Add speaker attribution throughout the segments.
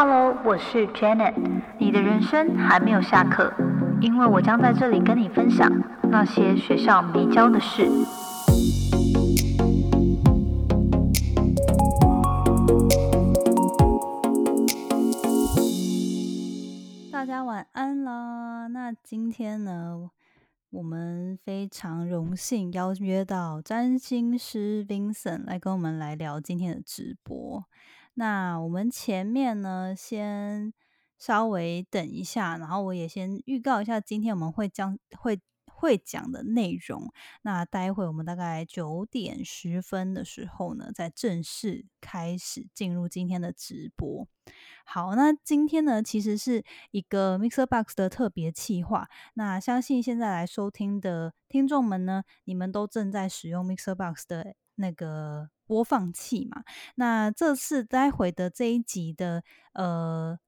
Speaker 1: Hello，我是 Janet。你的人生还没有下课，因为我将在这里跟你分享那些学校没教的事。
Speaker 2: 大家晚安啦！那今天呢，我们非常荣幸邀约到占星师 Vincent 来跟我们来聊今天的直播。那我们前面呢，先稍微等一下，然后我也先预告一下，今天我们会将会会讲的内容。那待会我们大概九点十分的时候呢，再正式开始进入今天的直播。好，那今天呢，其实是一个 Mixer Box 的特别企划。那相信现在来收听的听众们呢，你们都正在使用 Mixer Box 的那个。播放器嘛，那这次待会的这一集的呃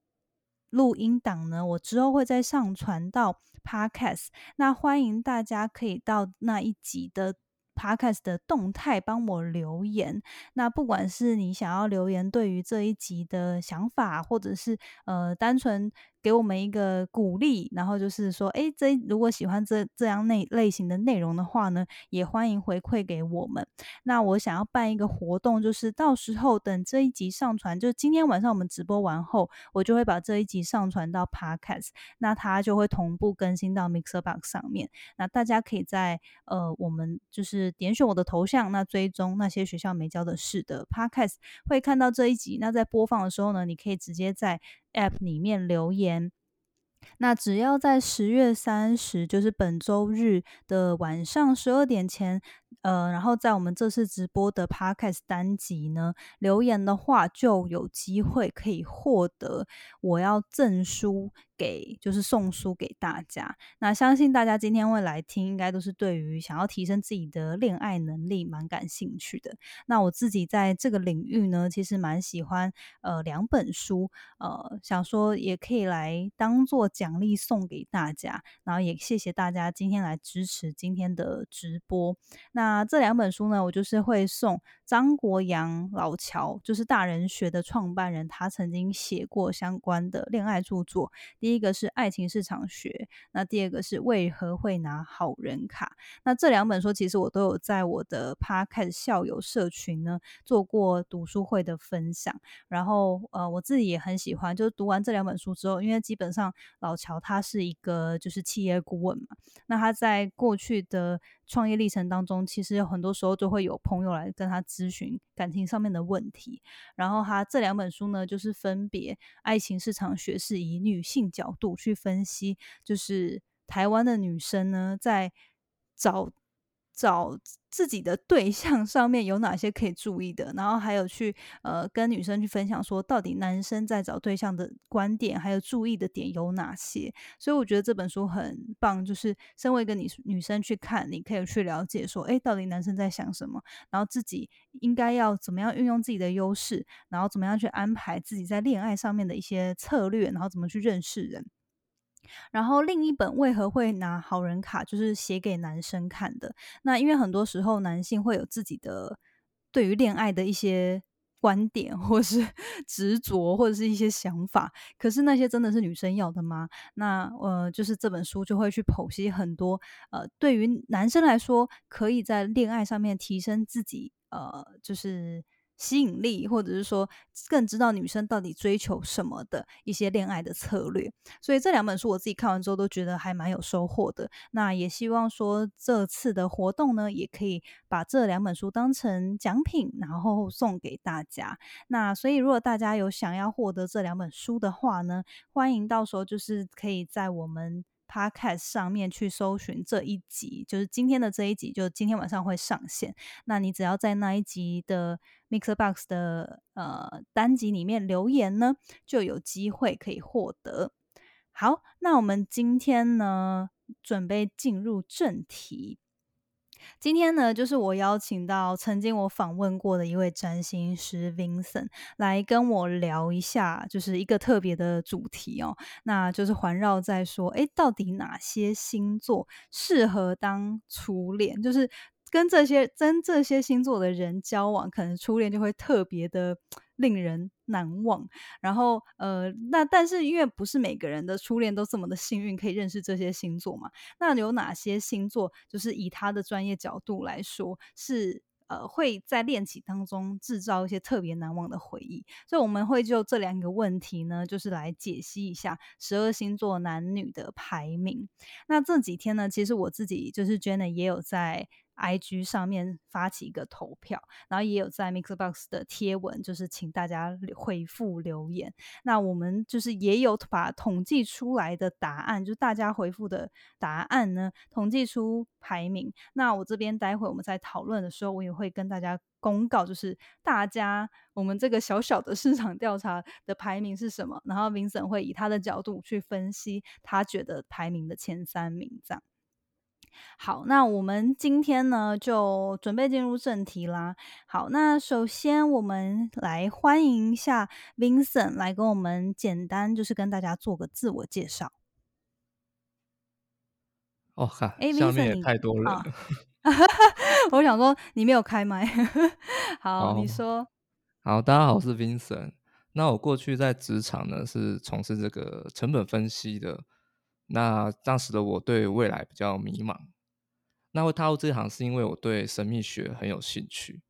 Speaker 2: 录音档呢，我之后会再上传到 Podcast，那欢迎大家可以到那一集的 Podcast 的动态帮我留言。那不管是你想要留言对于这一集的想法，或者是呃单纯。给我们一个鼓励，然后就是说，哎，这如果喜欢这这样类类型的内容的话呢，也欢迎回馈给我们。那我想要办一个活动，就是到时候等这一集上传，就今天晚上我们直播完后，我就会把这一集上传到 Podcast，那它就会同步更新到 Mixer Box 上面。那大家可以在呃，我们就是点选我的头像，那追踪那些学校没教的事的 Podcast，会看到这一集。那在播放的时候呢，你可以直接在。App 里面留言，那只要在十月三十，就是本周日的晚上十二点前。呃，然后在我们这次直播的 Podcast 单集呢，留言的话就有机会可以获得我要赠书给，就是送书给大家。那相信大家今天会来听，应该都是对于想要提升自己的恋爱能力蛮感兴趣的。那我自己在这个领域呢，其实蛮喜欢呃两本书，呃，想说也可以来当做奖励送给大家。然后也谢谢大家今天来支持今天的直播。那那这两本书呢，我就是会送张国阳老乔，就是大人学的创办人，他曾经写过相关的恋爱著作。第一个是《爱情市场学》，那第二个是《为何会拿好人卡》。那这两本书其实我都有在我的 Podcast 校友社群呢做过读书会的分享。然后呃，我自己也很喜欢，就是读完这两本书之后，因为基本上老乔他是一个就是企业顾问嘛，那他在过去的创业历程当中，其实有很多时候就会有朋友来跟他咨询感情上面的问题。然后他这两本书呢，就是分别《爱情市场学》是以女性角度去分析，就是台湾的女生呢在找。找自己的对象上面有哪些可以注意的，然后还有去呃跟女生去分享说，到底男生在找对象的观点还有注意的点有哪些？所以我觉得这本书很棒，就是身为一个女女生去看，你可以去了解说，哎，到底男生在想什么，然后自己应该要怎么样运用自己的优势，然后怎么样去安排自己在恋爱上面的一些策略，然后怎么去认识人。然后另一本为何会拿好人卡，就是写给男生看的。那因为很多时候男性会有自己的对于恋爱的一些观点，或是 执着，或者是一些想法。可是那些真的是女生要的吗？那呃，就是这本书就会去剖析很多呃，对于男生来说，可以在恋爱上面提升自己呃，就是。吸引力，或者是说更知道女生到底追求什么的一些恋爱的策略，所以这两本书我自己看完之后都觉得还蛮有收获的。那也希望说这次的活动呢，也可以把这两本书当成奖品，然后送给大家。那所以如果大家有想要获得这两本书的话呢，欢迎到时候就是可以在我们。Podcast 上面去搜寻这一集，就是今天的这一集，就今天晚上会上线。那你只要在那一集的 Mixbox 的呃单集里面留言呢，就有机会可以获得。好，那我们今天呢，准备进入正题。今天呢，就是我邀请到曾经我访问过的一位占星师 Vincent 来跟我聊一下，就是一个特别的主题哦，那就是环绕在说，哎，到底哪些星座适合当初恋？就是跟这些跟这些星座的人交往，可能初恋就会特别的令人难忘。然后呃，那但是因为不是每个人的初恋都这么的幸运，可以认识这些星座嘛？那有哪些星座就是以他的专业角度来说是？呃，会在恋情当中制造一些特别难忘的回忆，所以我们会就这两个问题呢，就是来解析一下十二星座男女的排名。那这几天呢，其实我自己就是 Jenna 也有在。I G 上面发起一个投票，然后也有在 Mixbox 的贴文，就是请大家回复留言。那我们就是也有把统计出来的答案，就是大家回复的答案呢，统计出排名。那我这边待会我们在讨论的时候，我也会跟大家公告，就是大家我们这个小小的市场调查的排名是什么。然后 Vincent 会以他的角度去分析，他觉得排名的前三名这样。好，那我们今天呢就准备进入正题啦。好，那首先我们来欢迎一下 Vincent 来跟我们简单就是跟大家做个自我介绍。
Speaker 3: 哦，哈，下面也太多人了。
Speaker 2: 我想说你没有开麦。好，你说。
Speaker 3: 好，大家好，我是 Vincent。那我过去在职场呢是从事这个成本分析的。那当时的我对未来比较迷茫，那会踏入这行是因为我对神秘学很有兴趣。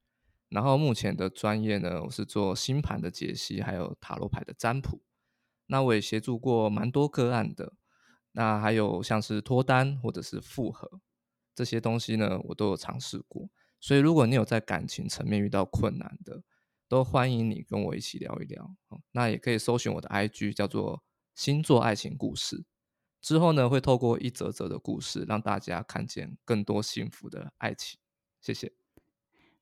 Speaker 3: 然后目前的专业呢，我是做星盘的解析，还有塔罗牌的占卜。那我也协助过蛮多个案的。那还有像是脱单或者是复合这些东西呢，我都有尝试过。所以如果你有在感情层面遇到困难的，都欢迎你跟我一起聊一聊。那也可以搜寻我的 IG，叫做星座爱情故事。之后呢，会透过一则则的故事，让大家看见更多幸福的爱情。谢谢。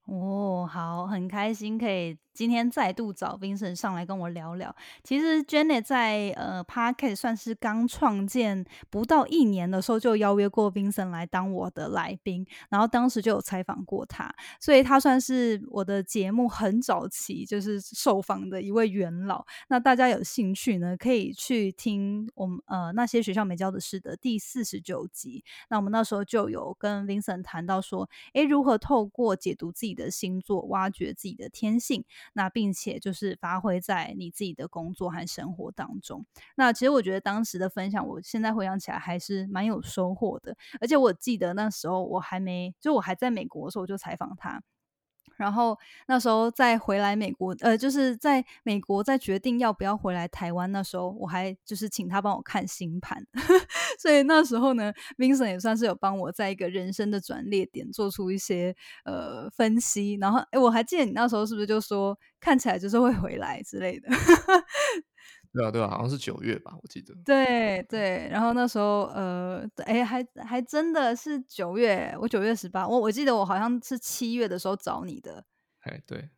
Speaker 2: 哦，好，很开心可以今天再度找 Vincent 上来跟我聊聊。其实 Janet 在呃 Parket 算是刚创建不到一年的时候，就邀约过 Vincent 来当我的来宾，然后当时就有采访过他，所以他算是我的节目很早期就是受访的一位元老。那大家有兴趣呢，可以去听我们呃那些学校没教的事的第四十九集。那我们那时候就有跟 Vincent 谈到说，诶，如何透过解读自己。的星座，挖掘自己的天性，那并且就是发挥在你自己的工作和生活当中。那其实我觉得当时的分享，我现在回想起来还是蛮有收获的。而且我记得那时候我还没，就我还在美国的时候，我就采访他。然后那时候再回来美国，呃，就是在美国再决定要不要回来台湾。那时候我还就是请他帮我看星盘，所以那时候呢，Vincent 也算是有帮我在一个人生的转捩点做出一些呃分析。然后，哎，我还记得你那时候是不是就说看起来就是会回来之类的。
Speaker 3: 对啊，对啊，好像是九月吧，我记得。
Speaker 2: 对对，然后那时候，呃，哎，还还真的是九月，我九月十八，我我记得我好像是七月的时候找你的。
Speaker 3: 哎，对。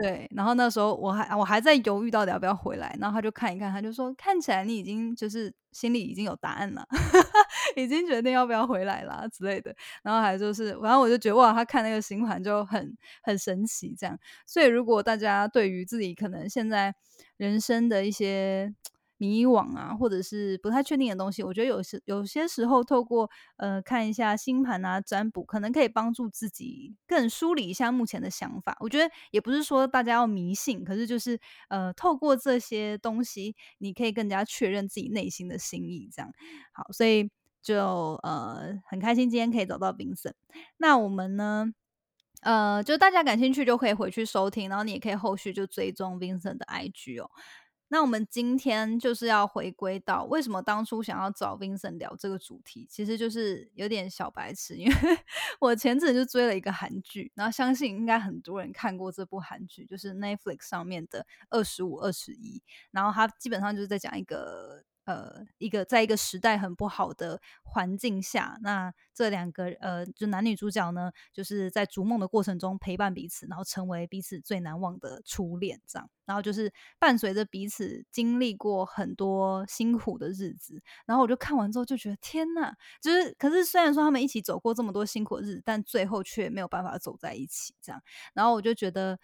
Speaker 2: 对，然后那时候我还我还在犹豫到底要不要回来，然后他就看一看，他就说看起来你已经就是心里已经有答案了，已经决定要不要回来了之类的，然后还就是，然后我就觉得哇，他看那个新款就很很神奇这样，所以如果大家对于自己可能现在人生的一些。迷惘啊，或者是不太确定的东西，我觉得有时有些时候透过呃看一下星盘啊占卜，可能可以帮助自己更梳理一下目前的想法。我觉得也不是说大家要迷信，可是就是呃透过这些东西，你可以更加确认自己内心的心意。这样好，所以就呃很开心今天可以找到 Vincent。那我们呢，呃，就大家感兴趣就可以回去收听，然后你也可以后续就追踪 Vincent 的 IG 哦。那我们今天就是要回归到为什么当初想要找 Vincent 聊这个主题，其实就是有点小白痴，因为 我前阵就追了一个韩剧，然后相信应该很多人看过这部韩剧，就是 Netflix 上面的《二十五二十一》，然后它基本上就是在讲一个。呃，一个在一个时代很不好的环境下，那这两个呃，就男女主角呢，就是在逐梦的过程中陪伴彼此，然后成为彼此最难忘的初恋，这样，然后就是伴随着彼此经历过很多辛苦的日子，然后我就看完之后就觉得天呐，就是可是虽然说他们一起走过这么多辛苦日子，但最后却没有办法走在一起，这样，然后我就觉得。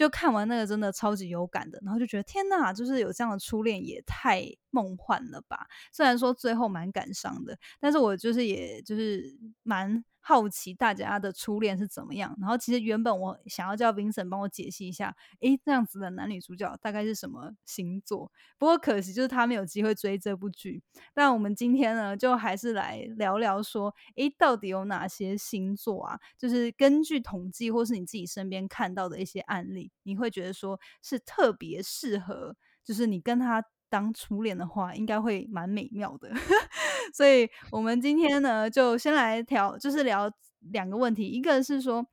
Speaker 2: 就看完那个真的超级有感的，然后就觉得天呐，就是有这样的初恋也太梦幻了吧！虽然说最后蛮感伤的，但是我就是也就是蛮好奇大家的初恋是怎么样。然后其实原本我想要叫 Vincent 帮我解析一下，诶，这样子的男女主角大概是什么星座？不过可惜就是他没有机会追这部剧。但我们今天呢，就还是来聊聊说，诶，到底有哪些星座啊？就是根据统计或是你自己身边看到的一些案例，你会觉得说是特别适合，就是你跟他。当初恋的话，应该会蛮美妙的。所以，我们今天呢，就先来聊，就是聊两个问题。一个是说，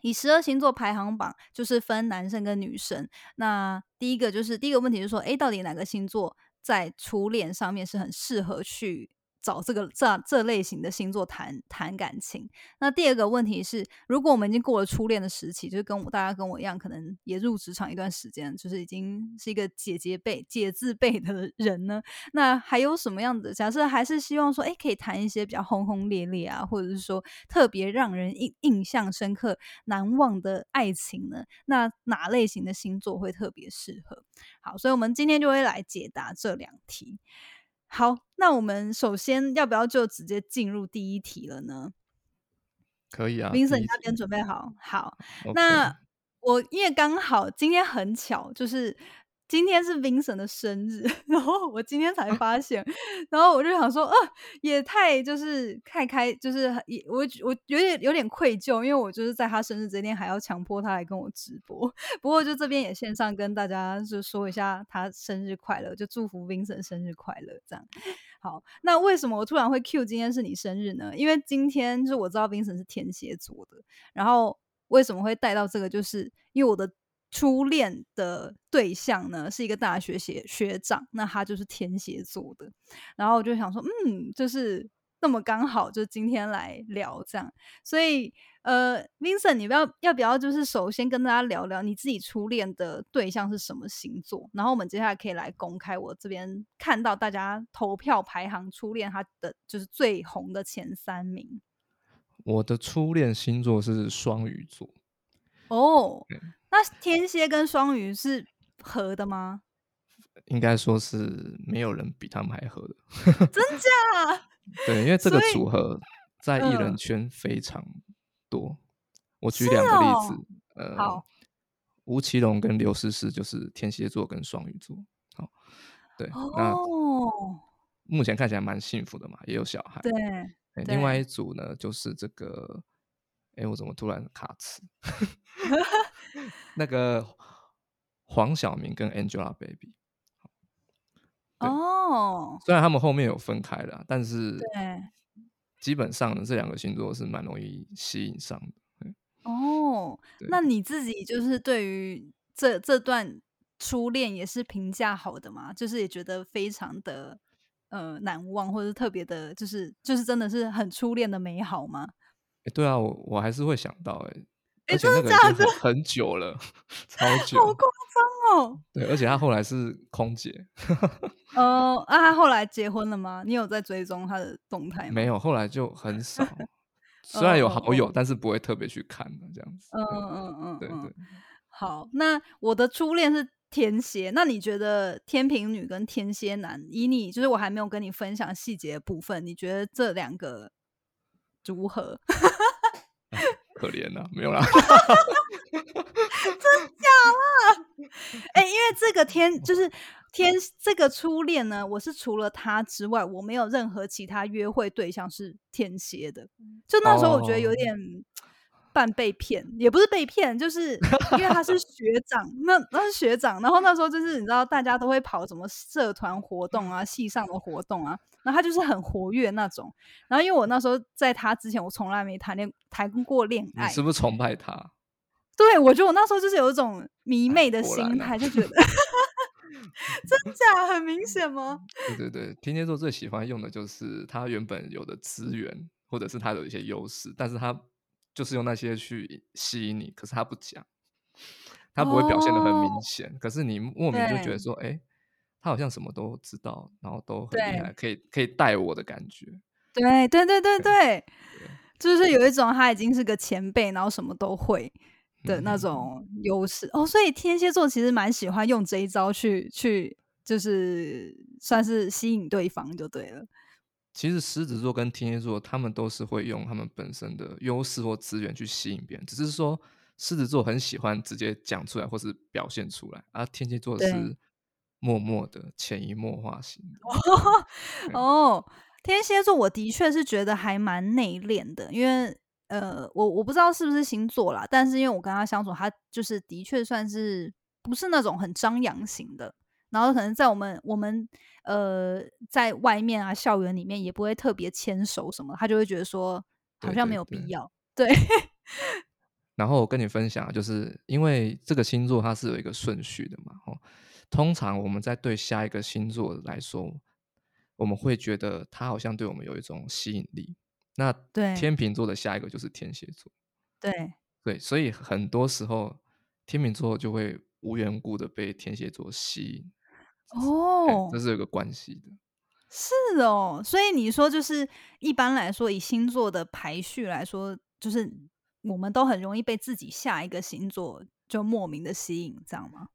Speaker 2: 以十二星座排行榜，就是分男生跟女生。那第一个就是第一个问题，就是说，哎，到底哪个星座在初恋上面是很适合去？找这个这这类型的星座谈谈感情。那第二个问题是，如果我们已经过了初恋的时期，就是跟我大家跟我一样，可能也入职场一段时间，就是已经是一个姐姐辈、姐字辈的人呢，那还有什么样的？假设还是希望说，哎，可以谈一些比较轰轰烈烈啊，或者是说特别让人印印象深刻、难忘的爱情呢？那哪类型的星座会特别适合？好，所以我们今天就会来解答这两题。好，那我们首先要不要就直接进入第一题了呢？
Speaker 3: 可以啊
Speaker 2: ，Vincent 那边准备好。好，那我因为刚好今天很巧，就是。今天是 Vincent 的生日，然后我今天才发现，然后我就想说，啊，也太就是太开，就是也我我有点有点愧疚，因为我就是在他生日这天还要强迫他来跟我直播。不过就这边也线上跟大家就说一下他生日快乐，就祝福 Vincent 生日快乐这样。好，那为什么我突然会 Q 今天是你生日呢？因为今天就我知道 Vincent 是天蝎座的，然后为什么会带到这个，就是因为我的。初恋的对象呢是一个大学学学长，那他就是天蝎座的，然后我就想说，嗯，就是那么刚好，就今天来聊这样，所以呃，Vincent，你不要要不要就是首先跟大家聊聊你自己初恋的对象是什么星座，然后我们接下来可以来公开我这边看到大家投票排行初恋他的就是最红的前三名。
Speaker 3: 我的初恋星座是双鱼座。
Speaker 2: 哦。那天蝎跟双鱼是合的吗？
Speaker 3: 应该说是没有人比他们还合的，
Speaker 2: 真假？
Speaker 3: 对，因为这个组合在艺人圈非常多。我举两个例子，呃，吴奇隆跟刘诗诗就是天蝎座跟双鱼座。好，对，那目前看起来蛮幸福的嘛，也有小孩。
Speaker 2: 对，
Speaker 3: 另外一组呢，就是这个，哎，我怎么突然卡词？那个黄晓明跟 Angelababy，
Speaker 2: 哦，
Speaker 3: 虽然他们后面有分开了，但是基本上呢，这两个星座是蛮容易吸引上的。
Speaker 2: 哦，那你自己就是对于这这段初恋也是评价好的吗？就是也觉得非常的呃难忘，或者特别的，就是就是真的是很初恋的美好吗？
Speaker 3: 哎，对啊，我我还是会想到哎。
Speaker 2: 而且那个已
Speaker 3: 经 很久了，超久，
Speaker 2: 好夸张哦！
Speaker 3: 对，而且他后来是空姐。
Speaker 2: 哦，啊，他后来结婚了吗？你有在追踪他的动态吗？
Speaker 3: 没有，后来就很少。虽然有好友，但是不会特别去看的这样子。
Speaker 2: 嗯嗯嗯，
Speaker 3: 对对。
Speaker 2: 好，那我的初恋是天蝎。那你觉得天平女跟天蝎男，以你就是我还没有跟你分享细节的部分，你觉得这两个如何？
Speaker 3: 可怜呐，没有啦，
Speaker 2: 真假啦？哎，因为这个天就是天这个初恋呢，我是除了他之外，我没有任何其他约会对象是天蝎的。就那时候我觉得有点半被骗，也不是被骗，就是因为他是学长，那那是学长，然后那时候就是你知道大家都会跑什么社团活动啊、系上的活动啊。然后他就是很活跃那种，然后因为我那时候在他之前，我从来没谈恋谈过恋爱。
Speaker 3: 你是不是崇拜他？
Speaker 2: 对，我觉得我那时候就是有一种迷妹的心态，就觉得 真假很明显吗？
Speaker 3: 对对对，天蝎座最喜欢用的就是他原本有的资源，或者是他有一些优势，但是他就是用那些去吸引你，可是他不讲，他不会表现的很明显，可是你莫名就觉得说，哎。他好像什么都知道，然后都很厉害，可以可以带我的感觉。
Speaker 2: 对对对对对，就是有一种他已经是个前辈，然后什么都会的那种优势哦。所以天蝎座其实蛮喜欢用这一招去去，就是算是吸引对方就对了。
Speaker 3: 其实狮子座跟天蝎座，他们都是会用他们本身的优势或资源去吸引别人，只是说狮子座很喜欢直接讲出来或是表现出来，而天蝎座是默默的、潜移默化型的。
Speaker 2: 哦，天蝎座我的确是觉得还蛮内敛的，因为呃，我我不知道是不是星座啦，但是因为我跟他相处，他就是的确算是不是那种很张扬型的，然后可能在我们我们呃在外面啊校园里面也不会特别牵手什么，他就会觉得说好像没有必
Speaker 3: 对。
Speaker 2: 要，对，
Speaker 3: 然后我跟你分享啊，就是因为这个星座它是有一个顺序的嘛，哦，通常我们在对下一个星座来说，我们会觉得它好像对我们有一种吸引力。那
Speaker 2: 对。
Speaker 3: 天秤座的下一个就是天蝎座，
Speaker 2: 对，
Speaker 3: 对，所以很多时候天秤座就会无缘故的被天蝎座吸引，哎
Speaker 2: 哦
Speaker 3: 这，是有个关系的。
Speaker 2: 是哦，所以你说就是一般来说，以星座的排序来说，就是我们都很容易被自己下一个星座就莫名的吸引，这样吗？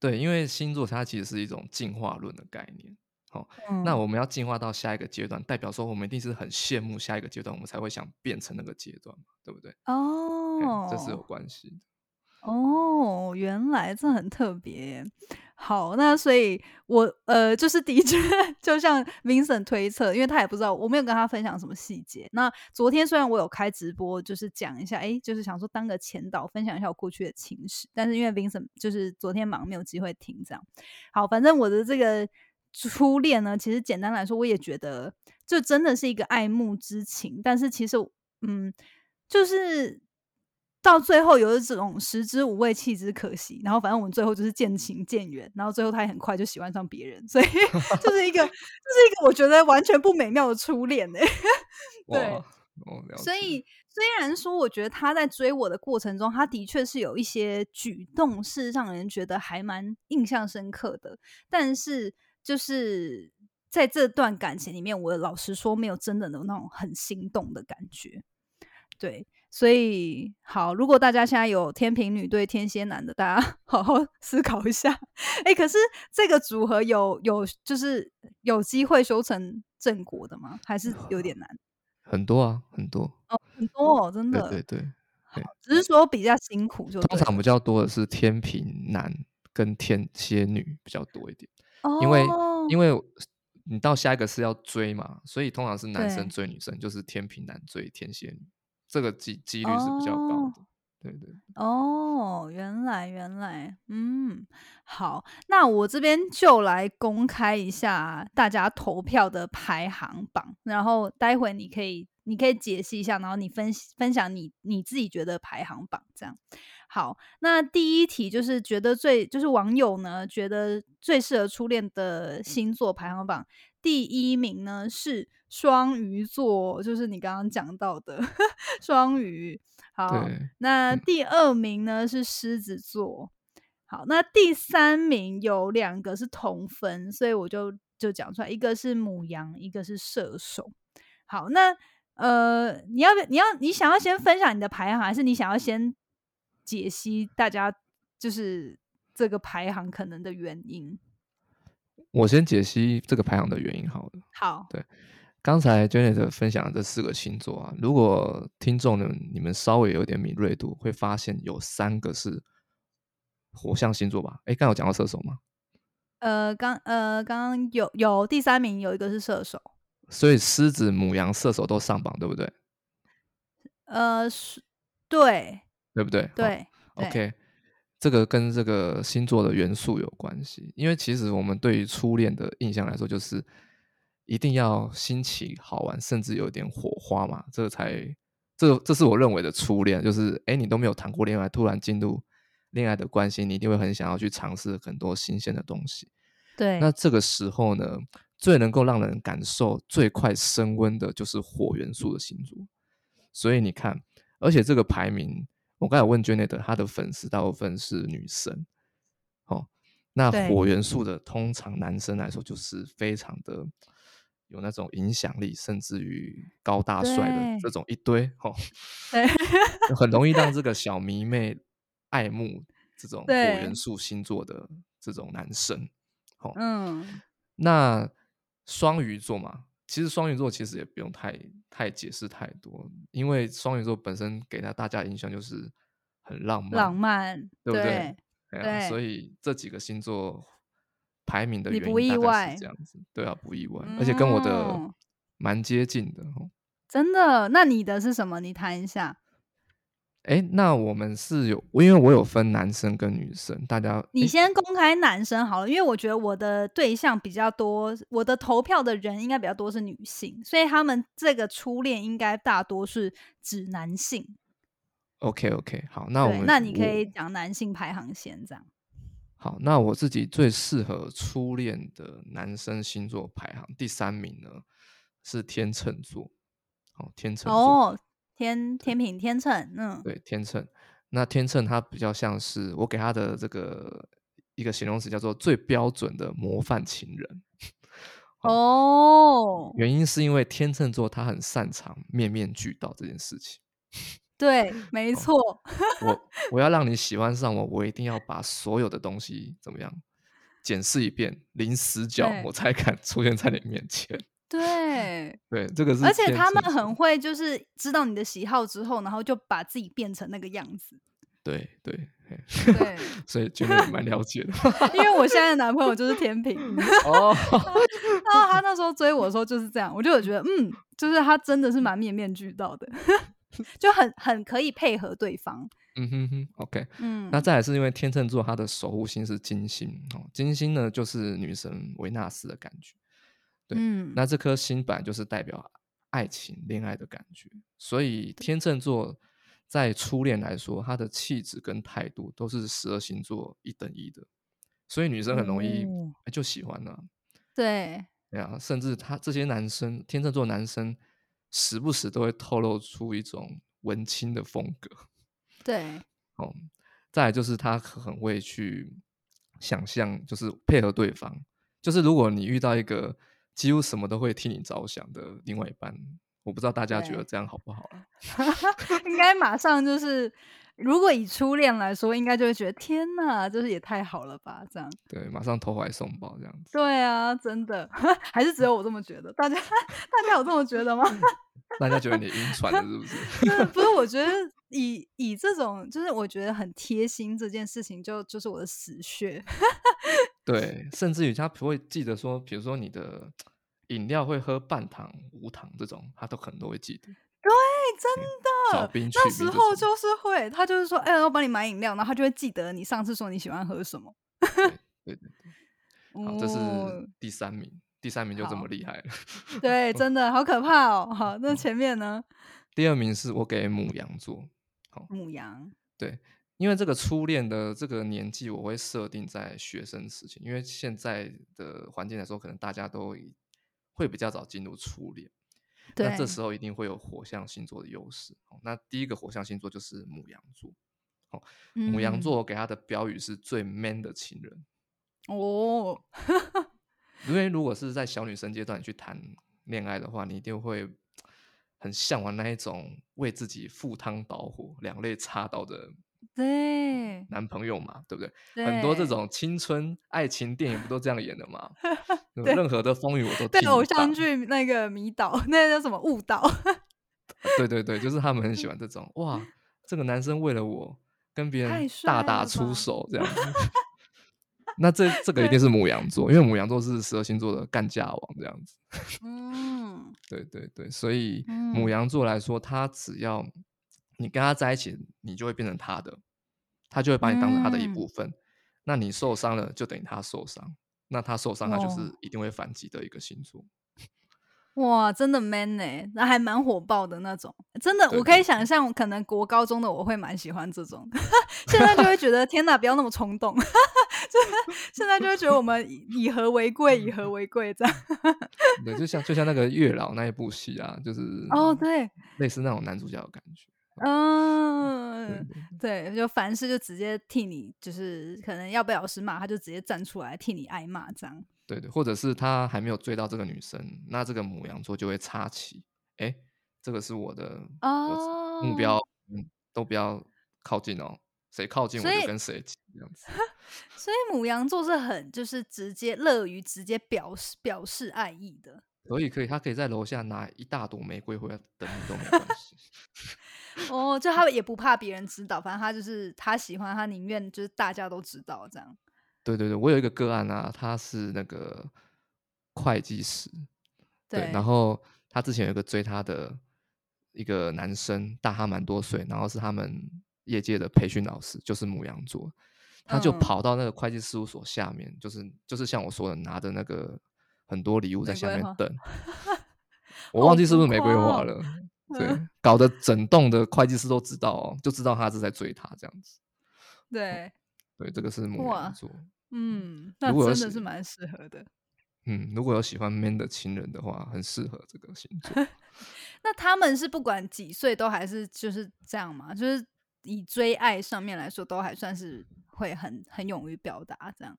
Speaker 3: 对，因为星座它其实是一种进化论的概念。好、
Speaker 2: 嗯
Speaker 3: 那我们要进化到下一个阶段，代表说我们一定是很羡慕下一个阶段，我们才会想变成那个阶段嘛，对不对？哎
Speaker 2: 哦，
Speaker 3: 这是有关系的。
Speaker 2: 哦，原来这很特别耶。好，那所以我呃，就是的确，就像 Vincent 推测，因为他也不知道，我没有跟他分享什么细节。那昨天虽然我有开直播，就是讲一下，哎，就是想说当个前导，分享一下我过去的情史，但是因为 Vincent 就是昨天忙，没有机会听。这样，好，反正我的这个初恋呢，其实简单来说，我也觉得这真的是一个爱慕之情，但是其实，嗯，就是到最后有一种食之无味，弃之可惜。然后反正我们最后就是渐行渐远，然后最后他也很快就喜欢上别人，所以 就是一个，就是一个我觉得完全不美妙的初恋呢、对所以虽然说，我觉得他在追我的过程中，他的确是有一些举动是让人觉得还蛮印象深刻的，但是就是在这段感情里面，我老实说，没有真的有那种很心动的感觉。对，所以好，如果大家现在有天平女对天蝎男的，大家 好好思考一下。哎，可是这个组合有有就是有机会修成正果的吗？还是有点难？
Speaker 3: 很多啊，很多。
Speaker 2: 哦，很多哦，真的。
Speaker 3: 对对对，对
Speaker 2: 只是说比较辛苦就
Speaker 3: 通常比较多的是天平男跟天蝎女比较多一点，
Speaker 2: 哦，
Speaker 3: 因为因为你到下一个是要追嘛，所以通常是男生追女生，就是天平男追天蝎女，这个几几率是比较高
Speaker 2: 哦
Speaker 3: 的。对对，
Speaker 2: 哦，原来原来，嗯，好，那我这边就来公开一下大家投票的排行榜，然后待会你可以你可以解析一下，然后你分分享你你自己觉得排行榜这样。好，那第一题就是觉得最就是网友呢觉得最适合初恋的星座排行榜，第一名呢是双鱼座，就是你刚刚讲到的 双鱼。好，那
Speaker 3: 嗯
Speaker 2: 第二名呢是狮子座。好，那第三名有两个是同分，所以我就就讲出来，一个是母羊，一个是射手。好，那呃，你要不你要你想要先分享你的排行，还是你想要先解析大家就是这个排行可能的原因？
Speaker 3: 我先解析这个排行的原因好了。
Speaker 2: 好，
Speaker 3: 刚才 Janet 分享的这四个星座啊，如果听众呢你们稍微有点敏锐度，会发现有三个是火象星座吧？哎，刚刚有讲到射手吗？
Speaker 2: 呃，刚呃刚刚有有第三名有一个是射手，
Speaker 3: 所以狮子、母羊、射手都上榜，对不对？
Speaker 2: 呃，是，对
Speaker 3: 对不对
Speaker 2: 对
Speaker 3: OK，这个跟这个星座的元素有关系，因为其实我们对于初恋的印象来说，就是一定要新奇、好玩，甚至有点火花嘛，这个才这这是我认为的初恋，就是哎，你都没有谈过恋爱，突然进入恋爱的关系，你一定会很想要去尝试很多新鲜的东西。
Speaker 2: 对，
Speaker 3: 那这个时候呢，最能够让人感受最快升温的就是火元素的星座。所以你看，而且这个排名，我刚才问 Janet，她的粉丝大部分是女生，哦，那火元素的通常男生来说就是非常的有那种影响力，甚至于高大帅的
Speaker 2: 对。
Speaker 3: 这种一堆，哦，
Speaker 2: 对
Speaker 3: 就很容易让这个小迷妹爱慕这种火
Speaker 2: 对。
Speaker 3: 元素星座的这种男生。哦，
Speaker 2: 嗯，
Speaker 3: 那双鱼座嘛，其实双鱼座其实也不用太太解释太多，因为双鱼座本身给他大家印象就是很浪漫，
Speaker 2: 浪漫，
Speaker 3: 对不对？
Speaker 2: 对？
Speaker 3: 所以这几个星座排名的
Speaker 2: 你不意外
Speaker 3: 这样子，对啊，不意外，而且跟我的
Speaker 2: 哦
Speaker 3: 蛮接近的哦。
Speaker 2: 真的？那你的是什么？你谈一下。
Speaker 3: 哎，那我们是有，因为我有分男生跟女生，大家
Speaker 2: 你先公开男生好了，因为我觉得我的对象比较多，我的投票的人应该比较多是女性，所以他们这个初恋应该大多是指男性。
Speaker 3: OK OK，好，那我，们
Speaker 2: 那你可以讲男性排行先这样。
Speaker 3: 好，那我自己最适合初恋的男生星座排行第三名呢是天秤座，哦，天秤座，
Speaker 2: 哦，天天平天秤，嗯，
Speaker 3: 对，天秤。那天秤它比较像是我给他的这个一个形容词叫做最标准的模范情人。
Speaker 2: 哦，
Speaker 3: 原因是因为天秤座他很擅长面面俱到这件事情。
Speaker 2: 对，没错，
Speaker 3: 我 我要让你喜欢上我，我一定要把所有的东西怎么样检视一遍，零死角，我才敢 出现在你面前。
Speaker 2: 对，
Speaker 3: 对，这个是
Speaker 2: 而且他们很会，就是知道你的喜好之后，然后就把自己变成那个样子。
Speaker 3: 对对，
Speaker 2: 对，
Speaker 3: 所以觉得也蛮了解的。
Speaker 2: 因为我现在的男朋友就是天平，
Speaker 3: 哦，
Speaker 2: 然后他那时候追我的时候就是这样，我就有觉得，嗯，就是他真的是蛮面面俱到的，就很很可以配合对方。
Speaker 3: 嗯哼哼，OK。
Speaker 2: 嗯，
Speaker 3: 那再来是因为天秤座它的守护星是金星哦，金星呢就是女神维纳斯的感觉。对
Speaker 2: 嗯，
Speaker 3: 那这颗星本来就是代表爱情、恋爱的感觉，所以天秤座在初恋来说，他的气质跟态度都是十二星座一等一的，所以女生很容易、就喜欢了、
Speaker 2: 对，
Speaker 3: 对啊，甚至他这些男生，天秤座男生时不时都会透露出一种文青的风格。
Speaker 2: 对，
Speaker 3: 哦，再来就是他很会去想象，就是配合对方。就是如果你遇到一个几乎什么都会替你着想的另外一半，我不知道大家觉得
Speaker 2: 对
Speaker 3: 这样好不好啊
Speaker 2: 应该马上就是，如果以初恋来说，应该就会觉得天哪，就是也太好了吧，这样。
Speaker 3: 对，马上投怀送抱这样子。
Speaker 2: 对啊，真的，还是只有我这么觉得？大家 大家有这么觉得吗？
Speaker 3: 大家觉得你晕船了是不是？
Speaker 2: 不是，我觉得以以这种，就是我觉得很贴心这件事情就，就是我的死穴。
Speaker 3: 对，甚至于他不会记得说，比如说你的饮料会喝半糖、无糖这种，他都可能都会记得。
Speaker 2: 对，真的，那时候就是会，他就是说，哎、我帮你买饮料，然后他就会记得你上次说你喜欢喝什么。
Speaker 3: 对对对对，好，这
Speaker 2: 哦
Speaker 3: 是第三名，第三名就这么厉害了。
Speaker 2: 对，真的好可怕哦。好，那前面呢？
Speaker 3: 第二名是我给母羊座，
Speaker 2: 母羊，
Speaker 3: 对，因为这个初恋的这个年纪，我会设定在学生时期，因为现在的环境来说，可能大家都会比较早进入初恋，那这
Speaker 2: 对。
Speaker 3: 时候一定会有火象星座的优势。哦那第一个火象星座就是母羊座，哦母羊
Speaker 2: 嗯。
Speaker 3: 座我给他的标语是最 man 的情人，
Speaker 2: 哦，
Speaker 3: 因为如果是在小女生阶段去谈恋爱的话，你一定会很向往那一种为自己赴汤蹈火、两肋插刀的
Speaker 2: 对，
Speaker 3: 男朋友嘛，对不对？很多这
Speaker 2: 对
Speaker 3: 种青春爱情电影不都这样演的吗？任何的风雨我都替
Speaker 2: 对
Speaker 3: 你
Speaker 2: 偶像
Speaker 3: 挡
Speaker 2: 剧那个迷倒，那个叫什么误导？
Speaker 3: 对对对，就是他们很喜欢这种 哇，这个男生为了我跟别人大打出手这样子。那这这个一定是母羊座，因为母羊座是十二星座的干架王这样子。
Speaker 2: 嗯，
Speaker 3: 对对对，所以母
Speaker 2: 嗯
Speaker 3: 羊座来说，他只要你跟他在一起，你就会变成他的，他就会把你当成他的一
Speaker 2: 嗯
Speaker 3: 部分。那你受伤了，就等于他受伤。那他受伤，他就是
Speaker 2: 哦
Speaker 3: 一定会反击的一个星座。
Speaker 2: 哇，真的 man 呢、那还蛮火爆的那种，真的，我可以想象，可能国高中的我会蛮喜欢这种，现在就会觉得天哪，不要那么冲动，就是现在就会觉得我们以以和为贵，以和为贵这样。
Speaker 3: 对，就像就像那个月老那一部戏啊，就是
Speaker 2: 哦，对，
Speaker 3: 类似那种男主角的感觉。对
Speaker 2: 嗯，
Speaker 3: 对
Speaker 2: 对，就凡事就直接替你，就是可能要被老师骂，他就直接站出来替你挨骂这样。
Speaker 3: 对对，或者是他还没有追到这个女生，那这个母羊座就会插旗，哎，这个是我的我目标，嗯，都不要靠近哦，谁靠近我就跟谁急这样子。
Speaker 2: 所以母羊座是很就是直接乐于直接表示表示爱意的。
Speaker 3: 可以可以，他可以在楼下拿一大朵玫瑰回来等你都没关系。
Speaker 2: 哦，就他也不怕别人知道，反正他就是他喜欢，他宁愿就是大家都知道这样。
Speaker 3: 对对对，我有一个个案啊，他是那个会计师，对，
Speaker 2: 对，
Speaker 3: 然后他之前有一个追他的一个男生，大他蛮多岁，然后是他们业界的培训老师，就是母羊座，他就
Speaker 2: 嗯。
Speaker 3: 跑到那个会计事务所下面，就是就是像我说的，拿着那个很多礼物在下面等。我忘记是不是玫瑰花了，对，搞得整栋的会计师都知道哦，就知道他是在追他这样子。
Speaker 2: 对，
Speaker 3: 对，这个是母
Speaker 2: 哇
Speaker 3: 羊座。
Speaker 2: 嗯，那真的是蛮适合的。
Speaker 3: 嗯，如果有喜欢 man 的情人的话，很适合这个星座。
Speaker 2: 那他们是不管几岁都还是就是这样嘛？就是以追爱上面来说，都还算是会很很勇于表达这样。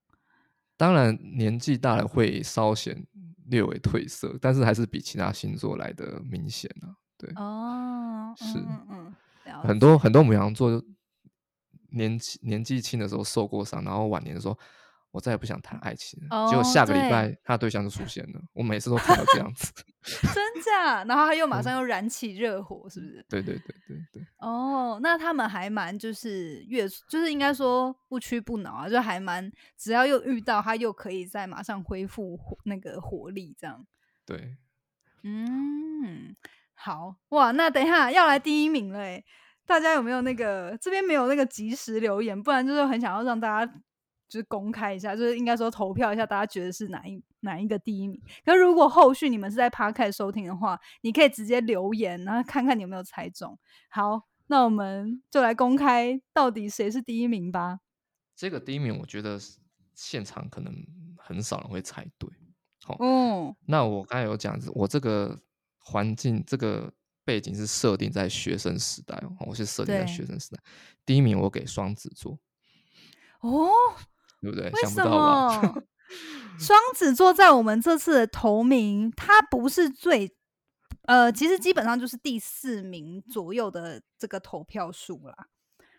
Speaker 3: 当然，年纪大了会稍显略微褪色，但是还是比其他星座来的明显啊。对，
Speaker 2: 哦，
Speaker 3: 是
Speaker 2: 嗯嗯嗯，
Speaker 3: 很多很多母羊座年纪年纪轻的时候受过伤，然后晚年的时候，我再也不想谈爱情了。结果
Speaker 2: 哦
Speaker 3: 下个礼
Speaker 2: 对
Speaker 3: 拜他的对象就出现了，我每次都看到这样子。
Speaker 2: 真假？然后他又马
Speaker 3: 嗯
Speaker 2: 上又燃起热火，是不是？
Speaker 3: 对对对对对，
Speaker 2: 哦，那他们还蛮就是越就是应该说不屈不挠啊，就还蛮只要又遇到他又可以再马上恢复活那个活力这样。
Speaker 3: 对，
Speaker 2: 嗯，好哇，那等一下要来第一名了诶，大家有没有那个这边没有那个及时留言，不然就是很想要让大家就是公开一下，就是应该说投票一下，大家觉得是哪一哪一个第一名。可如果后续你们是在 Podcast 收听的话，你可以直接留言，然后看看你有没有猜中。好，那我们就来公开到底谁是第一名吧。
Speaker 3: 这个第一名我觉得现场可能很少人会猜对。哦、
Speaker 2: 嗯，
Speaker 3: 那我刚才有讲，我这个环境这个背景是设定在学生时代哦，我是设定在
Speaker 2: 对
Speaker 3: 学生时代。第一名我给双子座，
Speaker 2: 哦，
Speaker 3: 对不对？
Speaker 2: 为什？么？双子座在我们这次的头名，它不是最，呃，其实基本上就是第四名左右的这个投票数啦，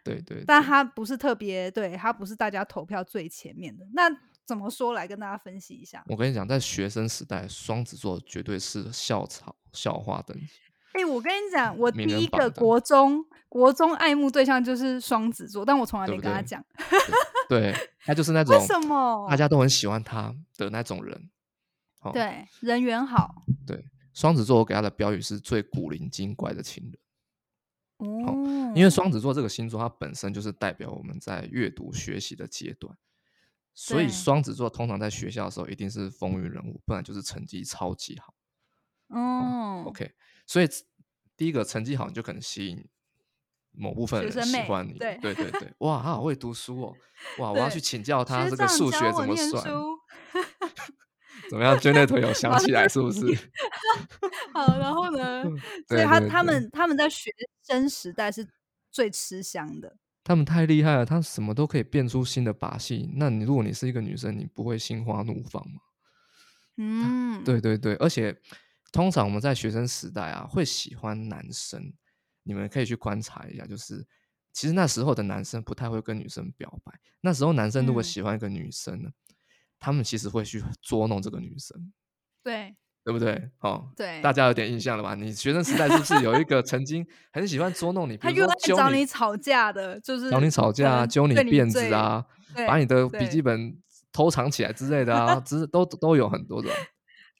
Speaker 3: 对对对
Speaker 2: 但它不是特别，对，它不是大家投票最前面的。那怎么说来跟大家分析一下？
Speaker 3: 我跟你讲，在学生时代，双子座绝对是校草校花等级。
Speaker 2: 哎、我跟你讲，我第一个国中国中爱慕对象就是双子座，但我从来没跟他讲，
Speaker 3: 对 他就是那种
Speaker 2: 为什么？
Speaker 3: 大家都很喜欢他的那种人。哦，
Speaker 2: 对人缘好
Speaker 3: 对，双子座我给他的标语是最古灵精怪的情人。
Speaker 2: 哦，
Speaker 3: 因为双子座这个星座，它本身就是代表我们在阅读学习的阶段，所以双子座通常在学校的时候一定是风云人物，不然就是成绩超级好。
Speaker 2: 哦
Speaker 3: OK，所以第一个成绩好，你就可能吸引某部分人喜欢你。
Speaker 2: 对
Speaker 3: 对对对，哇，他好会读书哦，哇，我要去请教他这个数学怎么算，怎么样？娟 内腿有想起来是不是？
Speaker 2: 好，然后呢？所以
Speaker 3: 对
Speaker 2: 他他们他们在学生时代是最吃香的。
Speaker 3: 他们太厉害了，他什么都可以变出新的把戏。那你如果你是一个女生，你不会心花怒放吗？
Speaker 2: 嗯，
Speaker 3: 对对对，而且通常我们在学生时代啊，会喜欢男生，你们可以去观察一下，就是其实那时候的男生不太会跟女生表白。那时候男生如果
Speaker 2: 嗯
Speaker 3: 喜欢一个女生呢，他们其实会去捉弄这个女生，
Speaker 2: 对
Speaker 3: 对不对？哦，
Speaker 2: 对，
Speaker 3: 大家有点印象了吧？你学生时代是不是有一个曾经很喜欢捉弄你，比
Speaker 2: 他又爱
Speaker 3: 如说揪
Speaker 2: 找你吵架的，就是
Speaker 3: 找你吵架啊，揪你辫子，啊，把你的笔记本偷藏起来之类的啊，只是都都有很多种。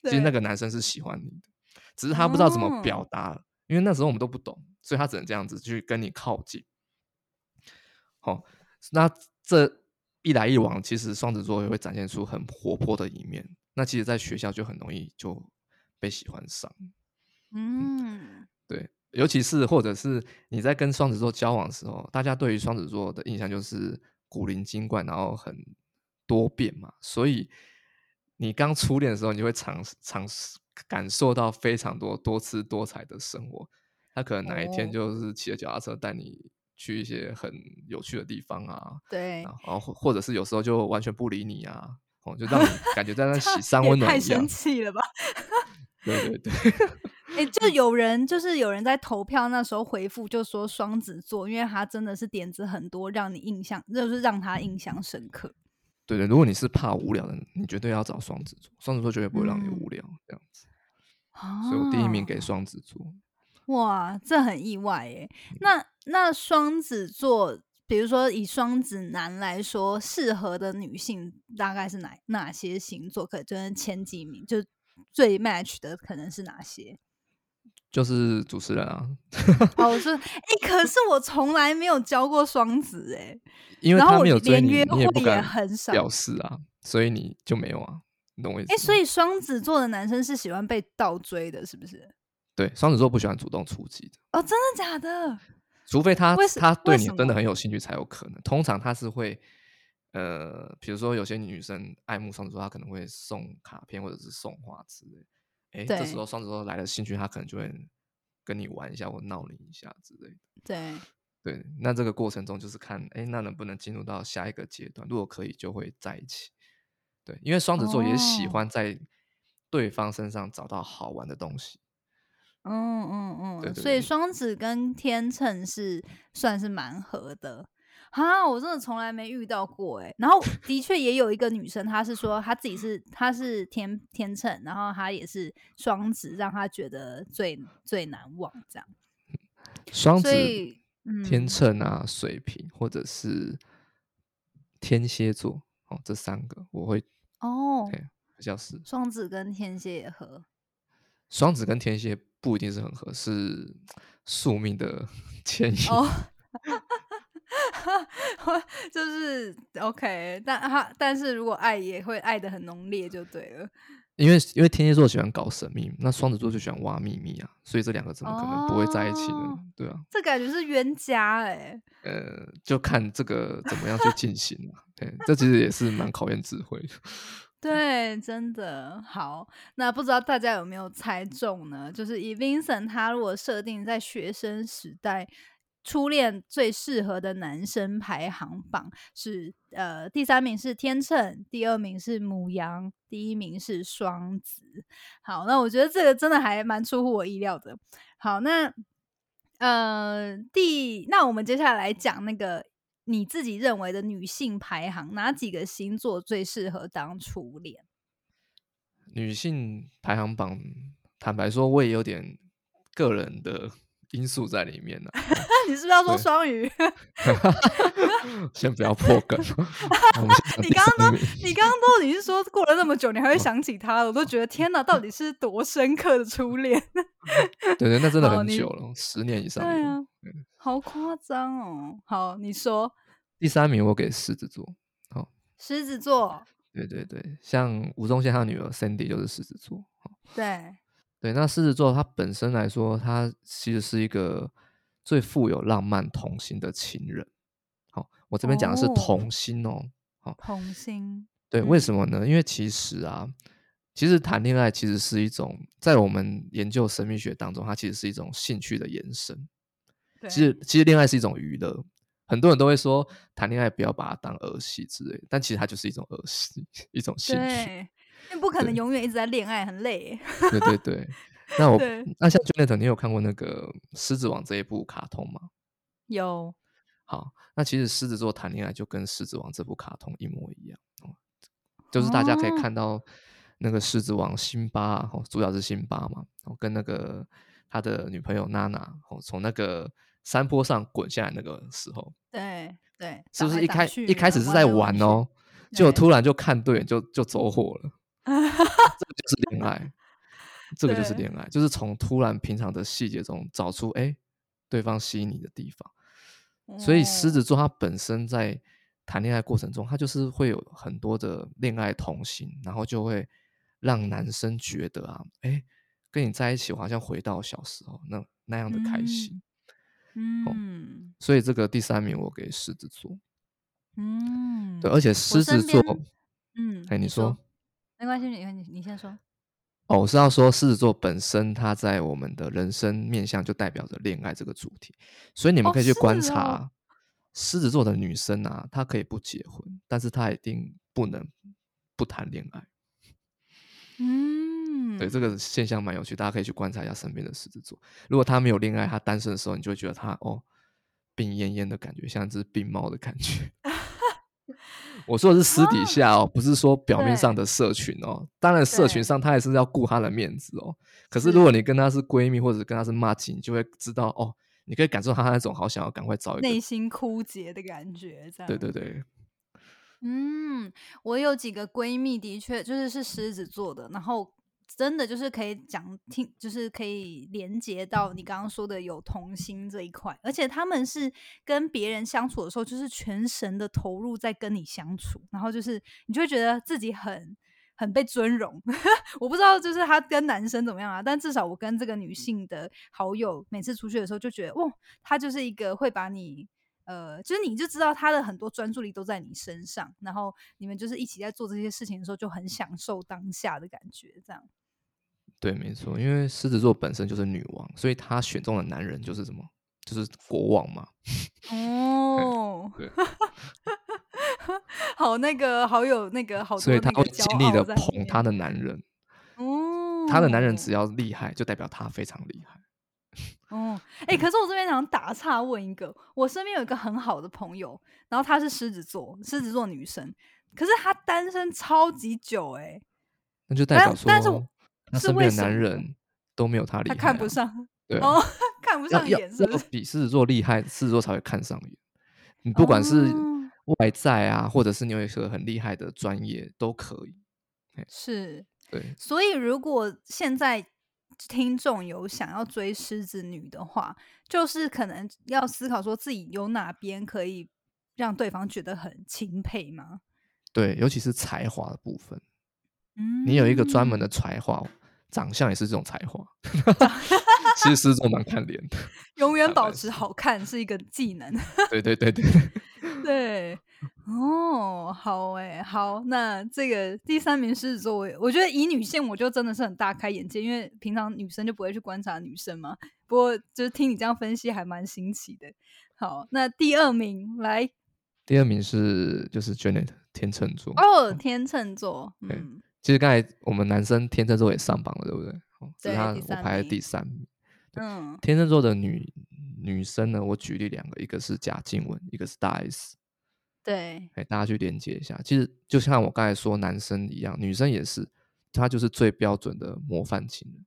Speaker 3: 其实那个男生是喜欢你的，只是他不知道怎么表
Speaker 2: 哦
Speaker 3: 达，因为那时候我们都不懂，所以他只能这样子去跟你靠近。好、那这一来一往，其实双子座也会展现出很活泼的一面。那其实，在学校就很容易就被喜欢上。
Speaker 2: 嗯，
Speaker 3: 对，尤其是或者是你在跟双子座交往的时候，大家对于双子座的印象就是古灵精怪，然后很多变嘛，所以你刚初恋的时候，你会尝尝试感受到非常多多姿多彩的生活。他可能哪一天
Speaker 2: 哦
Speaker 3: 就是骑着脚踏车带你去一些很有趣的地方啊，
Speaker 2: 对
Speaker 3: 然，后或或者是有时候就完全不理你啊，哦，就让你感觉在那
Speaker 2: 这
Speaker 3: 喜山
Speaker 2: 也太
Speaker 3: 温暖一样
Speaker 2: 生。气了吧？
Speaker 3: 对对对。
Speaker 2: 哎、就有人就是有人在投票那时候回复，就说双子座，因为他真的是点子很多，让你印象就是让他印象深刻。
Speaker 3: 对对，如果你是怕无聊的，你绝对要找双子座，双子座绝对不会让你
Speaker 2: 嗯
Speaker 3: 无聊，这样子。所以我第一名给
Speaker 2: 哦
Speaker 3: 双子座。
Speaker 2: 哇，这很意外耶。那那双子座，比如说以双子男来说，适合的女性大概是哪哪些星座？可就是前几名，就最 match 的可能是哪些？
Speaker 3: 就是主持人啊，
Speaker 2: 哦，我说，哎、可是我从来没有教过双子哎，
Speaker 3: 因为他
Speaker 2: 然后我
Speaker 3: 没有追你，
Speaker 2: 连约
Speaker 3: 你也
Speaker 2: 会也
Speaker 3: 不敢
Speaker 2: 很少
Speaker 3: 表示啊，所以你就没有啊，你懂我意思
Speaker 2: 哎、
Speaker 3: 吗？
Speaker 2: 所以双子座的男生是喜欢被倒追的，是不是？
Speaker 3: 对双子座不喜欢主动出击的，
Speaker 2: 哦，真的假的？
Speaker 3: 除非他他对你真的很有兴趣才有可能。通常他是会，呃，比如说有些女生爱慕双子座，她可能会送卡片或者是送花之类。哎，这时候双子座来了兴趣，他可能就会跟你玩一下或闹你一下之类的。
Speaker 2: 对，
Speaker 3: 对，那这个过程中就是看，哎，那能不能进入到下一个阶段？如果可以，就会在一起。对，因为双子座也喜
Speaker 2: 哦
Speaker 3: 欢在对方身上找到好玩的东西。
Speaker 2: 嗯嗯嗯，
Speaker 3: 对对对
Speaker 2: 所以双子跟天秤是算是蛮合的。哈，我真的从来没遇到过哎。然后的确也有一个女生，她是说她自己是她是天天秤，然后她也是双子，让她觉得最最难忘这样。
Speaker 3: 双子天
Speaker 2: 嗯
Speaker 3: 秤啊、水瓶或者是天蝎座哦，这三个我会
Speaker 2: 哦，
Speaker 3: 对比较是
Speaker 2: 双子跟天蝎也合。
Speaker 3: 双子跟天蝎不一定是很合，是宿命的牵引。
Speaker 2: 哦，就是 OK，但他但是如果爱也会爱的很浓烈就对了。
Speaker 3: 因为因为天蝎座喜欢搞神秘，那双子座就喜欢挖秘密啊，所以这两个怎么可能不会在一起呢？
Speaker 2: 哦
Speaker 3: 对啊，
Speaker 2: 这感觉是冤家哎、
Speaker 3: 呃，就看这个怎么样去进行啊。对，这其实也是蛮考验智慧的。
Speaker 2: 对，真的好。那不知道大家有没有猜中呢？就是以 Vincent 他如果设定在学生时代初恋最适合的男生排行榜是呃第三名是天秤，第二名是母羊，第一名是双子。好，那我觉得这个真的还蛮出乎我意料的。好，那呃第那我们接下来讲那个你自己认为的女性排行，哪几个星座最适合当初恋？
Speaker 3: 女性排行榜，坦白说，我也有点个人的 因素在里面呢、
Speaker 2: 那 你是不是要说
Speaker 3: 对
Speaker 2: 双鱼？
Speaker 3: 先不要破梗，
Speaker 2: 你刚刚都你刚刚都已经说过了那么久，你还会想起他，我都觉得天哪，到底是多深刻的初恋？
Speaker 3: 对对，那真的很久了，十年以上有。
Speaker 2: 对啊，好夸张哦。好，你说
Speaker 3: 第三名我给狮子座，好、
Speaker 2: 狮子座，
Speaker 3: 对对对，像吴宗宪他女儿 Sandy 就是狮子座，好
Speaker 2: 对，
Speaker 3: 对，那狮子座它本身来说，它其实是一个最富有浪漫童心的情人。好，我这边讲的是
Speaker 2: 哦
Speaker 3: 童心哦。
Speaker 2: 好童心，
Speaker 3: 对，为
Speaker 2: 嗯
Speaker 3: 什么呢？因为其实啊，其实谈恋爱其实是一种，在我们研究神秘学当中，它其实是一种兴趣的延伸。
Speaker 2: 对
Speaker 3: 其实，其实恋爱是一种娱乐。很多人都会说谈恋爱不要把它当儿戏之类，但其实它就是一种儿戏，一种兴趣。
Speaker 2: 对，因为不可能永远一直在恋爱，很累。
Speaker 3: 对对对。那我那像 Jonathan，你有看过那个《狮子王》这一部卡通吗？
Speaker 2: 有，
Speaker 3: 好，那其实狮子座谈恋爱就跟《狮子王》这部卡通一模一样哦，就是大家可以
Speaker 2: 哦
Speaker 3: 看到那个狮子王辛巴啊，哦，主角是辛巴嘛，哦，跟那个他的女朋友娜娜，哦，从那个山坡上滚下来那个时候，
Speaker 2: 对对，
Speaker 3: 是不是一开
Speaker 2: 去
Speaker 3: 一开始是在玩哦，结果突然就看对眼就就走火了，这个就是恋爱，这个就是恋爱，就是从突然平常的细节中找出哎对方吸引你的地方。所以狮
Speaker 2: 哦
Speaker 3: 子座它本身在谈恋爱过程中，他就是会有很多的恋爱童心，然后就会让男生觉得啊，哎，跟你在一起，我好像回到小时候那那样的开心。
Speaker 2: 嗯
Speaker 3: 所以这个第三名我给狮子座，
Speaker 2: 嗯，
Speaker 3: 对，而且
Speaker 2: 我
Speaker 3: 狮子座，
Speaker 2: 嗯，
Speaker 3: 哎，你说，
Speaker 2: 没关系，你你你先说。
Speaker 3: 哦，我是要说狮子座本身它在我们的人生面向就代表着恋爱这个主题，所以你们
Speaker 2: 哦
Speaker 3: 可以去观察狮子座的女生啊，她可以不结婚，但是她一定不能不谈恋爱。
Speaker 2: 嗯，
Speaker 3: 对，这个现象蛮有趣，大家可以去观察一下身边的狮子座。如果他没有恋爱，他单身的时候，你就会觉得他哦病恹恹的感觉，像一只病猫的感觉。我说的是私底下哦，不是说表面上的社群哦。当然，社群上他也是要顾他的面子哦。可是
Speaker 2: 是
Speaker 3: 如果你跟他是闺蜜，或者跟他是骂亲，你就会知道哦，你可以感受他那种好想要赶快找一个
Speaker 2: 内。心枯竭的感觉，这样。
Speaker 3: 对对对，
Speaker 2: 嗯，我有几个闺蜜，的确就是是狮子座的，然后真的就是可以讲听，就是可以连接到你刚刚说的有童心这一块，而且他们是跟别人相处的时候，就是全神的投入在跟你相处，然后就是你就会觉得自己很很被尊荣。我不知道就是他跟男生怎么样啊，但至少我跟这个女性的好友每次出去的时候，就觉得哇，她就是一个会把你。呃，就是你就知道他的很多专注力都在你身上，然后你们就是一起在做这些事情的时候，就很享受当下的感觉，这样。
Speaker 3: 对，没错，因为狮子座本身就是女王，所以她选中的男人就是什么？就是国王嘛。
Speaker 2: 哦，
Speaker 3: 对，
Speaker 2: 好那个，好有那个，好多
Speaker 3: 所以她会尽力的捧她的男人。
Speaker 2: 哦，
Speaker 3: 她的男人只要厉害，就代表她非常厉害。
Speaker 2: 哦，哎、可是我这边想打岔问一个，我身边有一个很好的朋友，然后她是狮子座，狮子座女生，可是她单身超级久、哎，
Speaker 3: 那就代表说，
Speaker 2: 但是我
Speaker 3: 她身边的男人都没有他厉害、
Speaker 2: 她
Speaker 3: 啊，
Speaker 2: 看不上，
Speaker 3: 对啊、
Speaker 2: 哦，看不上眼，是不是？
Speaker 3: 比狮子座厉害，狮子座才会看上眼。你不管是
Speaker 2: 哦
Speaker 3: 外在啊，或者是你有一个很厉害的专业，都可以。
Speaker 2: 是，
Speaker 3: 对，
Speaker 2: 所以如果现在听众有想要追狮子女的话，就是可能要思考说自己有哪边可以让对方觉得很钦佩吗？
Speaker 3: 对，尤其是才华的部分，
Speaker 2: 嗯，
Speaker 3: 你有一个专门的才华，长相也是这种才华。其实狮子座蛮看脸的。
Speaker 2: 永远保持好看是一个技能。
Speaker 3: 对对对对，
Speaker 2: 对，哦，好诶，好，那这个第三名狮子座，我我觉得以女性，我就真的是很大开眼界，因为平常女生就不会去观察女生嘛。不过就是听你这样分析，还蛮新奇的。好，那第二名来
Speaker 3: 第二名是就是 Janet 天秤座。
Speaker 2: 哦，天秤座，
Speaker 3: 对
Speaker 2: 嗯，
Speaker 3: 其实刚才我们男生天秤座也上榜了，对不对？哦，只
Speaker 2: 对
Speaker 3: 他我排在第三名。
Speaker 2: 嗯，
Speaker 3: 天秤座的女女生呢，我举例两个，一个是贾静雯，一个是大 S。
Speaker 2: 对，
Speaker 3: 哎，大家去连接一下。其实就像我刚才说，男生一样，女生也是，她就是最标准的模范情人。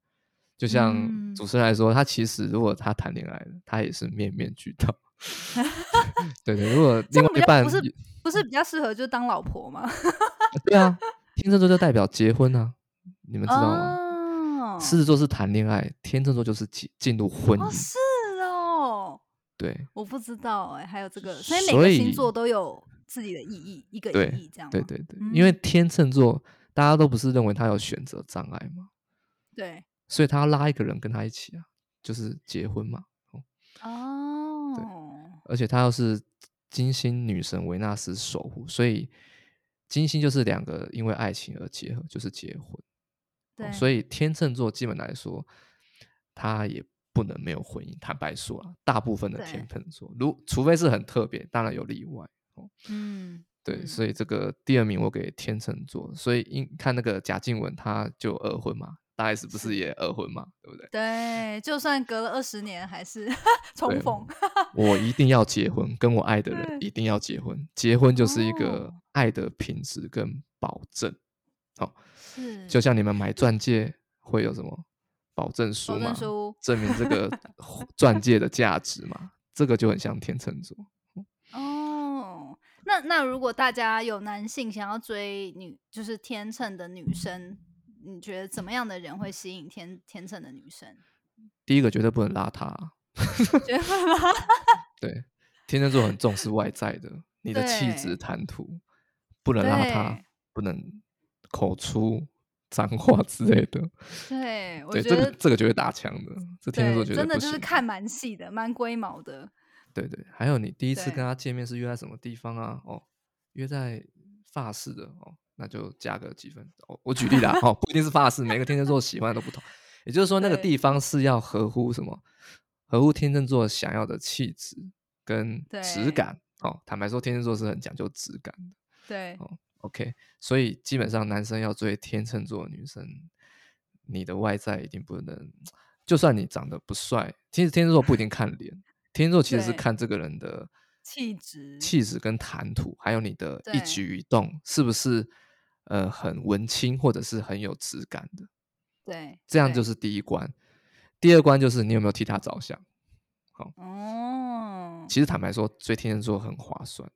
Speaker 3: 就像
Speaker 2: 嗯
Speaker 3: 主持人来说，他其实如果她谈恋爱了，他也是面面俱到。对对，如果另外一半
Speaker 2: 不是不是比较适合就当老婆吗？
Speaker 3: 对啊，天秤座就代表结婚啊，你们知道吗？
Speaker 2: 哦，
Speaker 3: 狮子座是谈恋爱，天秤座就是进进入婚
Speaker 2: 哦，
Speaker 3: 姻。
Speaker 2: 是哦，
Speaker 3: 对
Speaker 2: 我不知道哎、还有这个，所以每
Speaker 3: 所
Speaker 2: 个星座都有自己的意义，一个意义这样吗。
Speaker 3: 对对对，因为
Speaker 2: 嗯
Speaker 3: 天秤座大家都不是认为他有选择障碍吗？
Speaker 2: 对
Speaker 3: 所以他要拉一个人跟他一起啊，就是结婚嘛。
Speaker 2: 哦，
Speaker 3: 而且他又是金星女神维纳斯守护，所以金星就是两个因为爱情而结合，就是结婚。
Speaker 2: 对，
Speaker 3: 所
Speaker 2: 以
Speaker 3: 以天秤座基本来说，他也不能没有婚姻。坦白说啊，大部分的天秤座，如除非是很特别，当然有例外。哦，
Speaker 2: 嗯，
Speaker 3: 对，
Speaker 2: 嗯
Speaker 3: 所以这个第二名我给天秤座。所以因看那个贾静雯，她就二婚嘛，大 S 不
Speaker 2: 是
Speaker 3: 是也二婚嘛，对不对？
Speaker 2: 对，就算隔了二十年，还是 重逢。
Speaker 3: 我一定要结婚，跟我爱的人一定要结婚。结婚就是一个
Speaker 2: 哦
Speaker 3: 爱的品质跟保证。
Speaker 2: 是，
Speaker 3: 就像你们买钻戒会有什么保证书
Speaker 2: 保
Speaker 3: 嘛，
Speaker 2: 证书
Speaker 3: 证明这个 钻戒的价值嘛，这个就很像天秤座。
Speaker 2: 哦。那那如果大家有男性想要追女，就是天秤的女生，你觉得怎么样的人会吸引天天秤的女生？
Speaker 3: 第一个绝对不能邋遢啊，
Speaker 2: 觉得会吗？
Speaker 3: 对，天秤座很重视外在的，你的气质、
Speaker 2: 对
Speaker 3: 谈吐不能邋遢，不能口出脏话 之类的。
Speaker 2: 对，我
Speaker 3: 对，
Speaker 2: 觉得
Speaker 3: 这个这个绝对打枪的，这天秤座绝对
Speaker 2: 对真的。就是看蛮细的，蛮龟毛的。
Speaker 3: 对对，还有你第一次跟他见面是约在什么地方啊？哦，约在法式的哦，那就加个几分。我，我举例啦，哦，不一定是发式，每个天秤座喜欢的都不同。也就是说，那个地方是要合乎什么？合乎天秤座想要的气质跟质感。哦，坦白说，天秤座是很讲究质感的。
Speaker 2: 对，
Speaker 3: 哦 OK，所以基本上男生要追天秤座的女生，你的外在一定不能，就算你长得不帅，其实天秤座不一定看脸，天秤座其实是看这个人的
Speaker 2: 气质，
Speaker 3: 气质跟谈吐，还有你的一
Speaker 2: 对
Speaker 3: 举一动，是不是呃很文青或者是很有质感的？
Speaker 2: 对，对
Speaker 3: 这样就是第一关。第二关就是你有没有替他着想。
Speaker 2: 哦，
Speaker 3: 其实坦白说，追天蝎座很划算，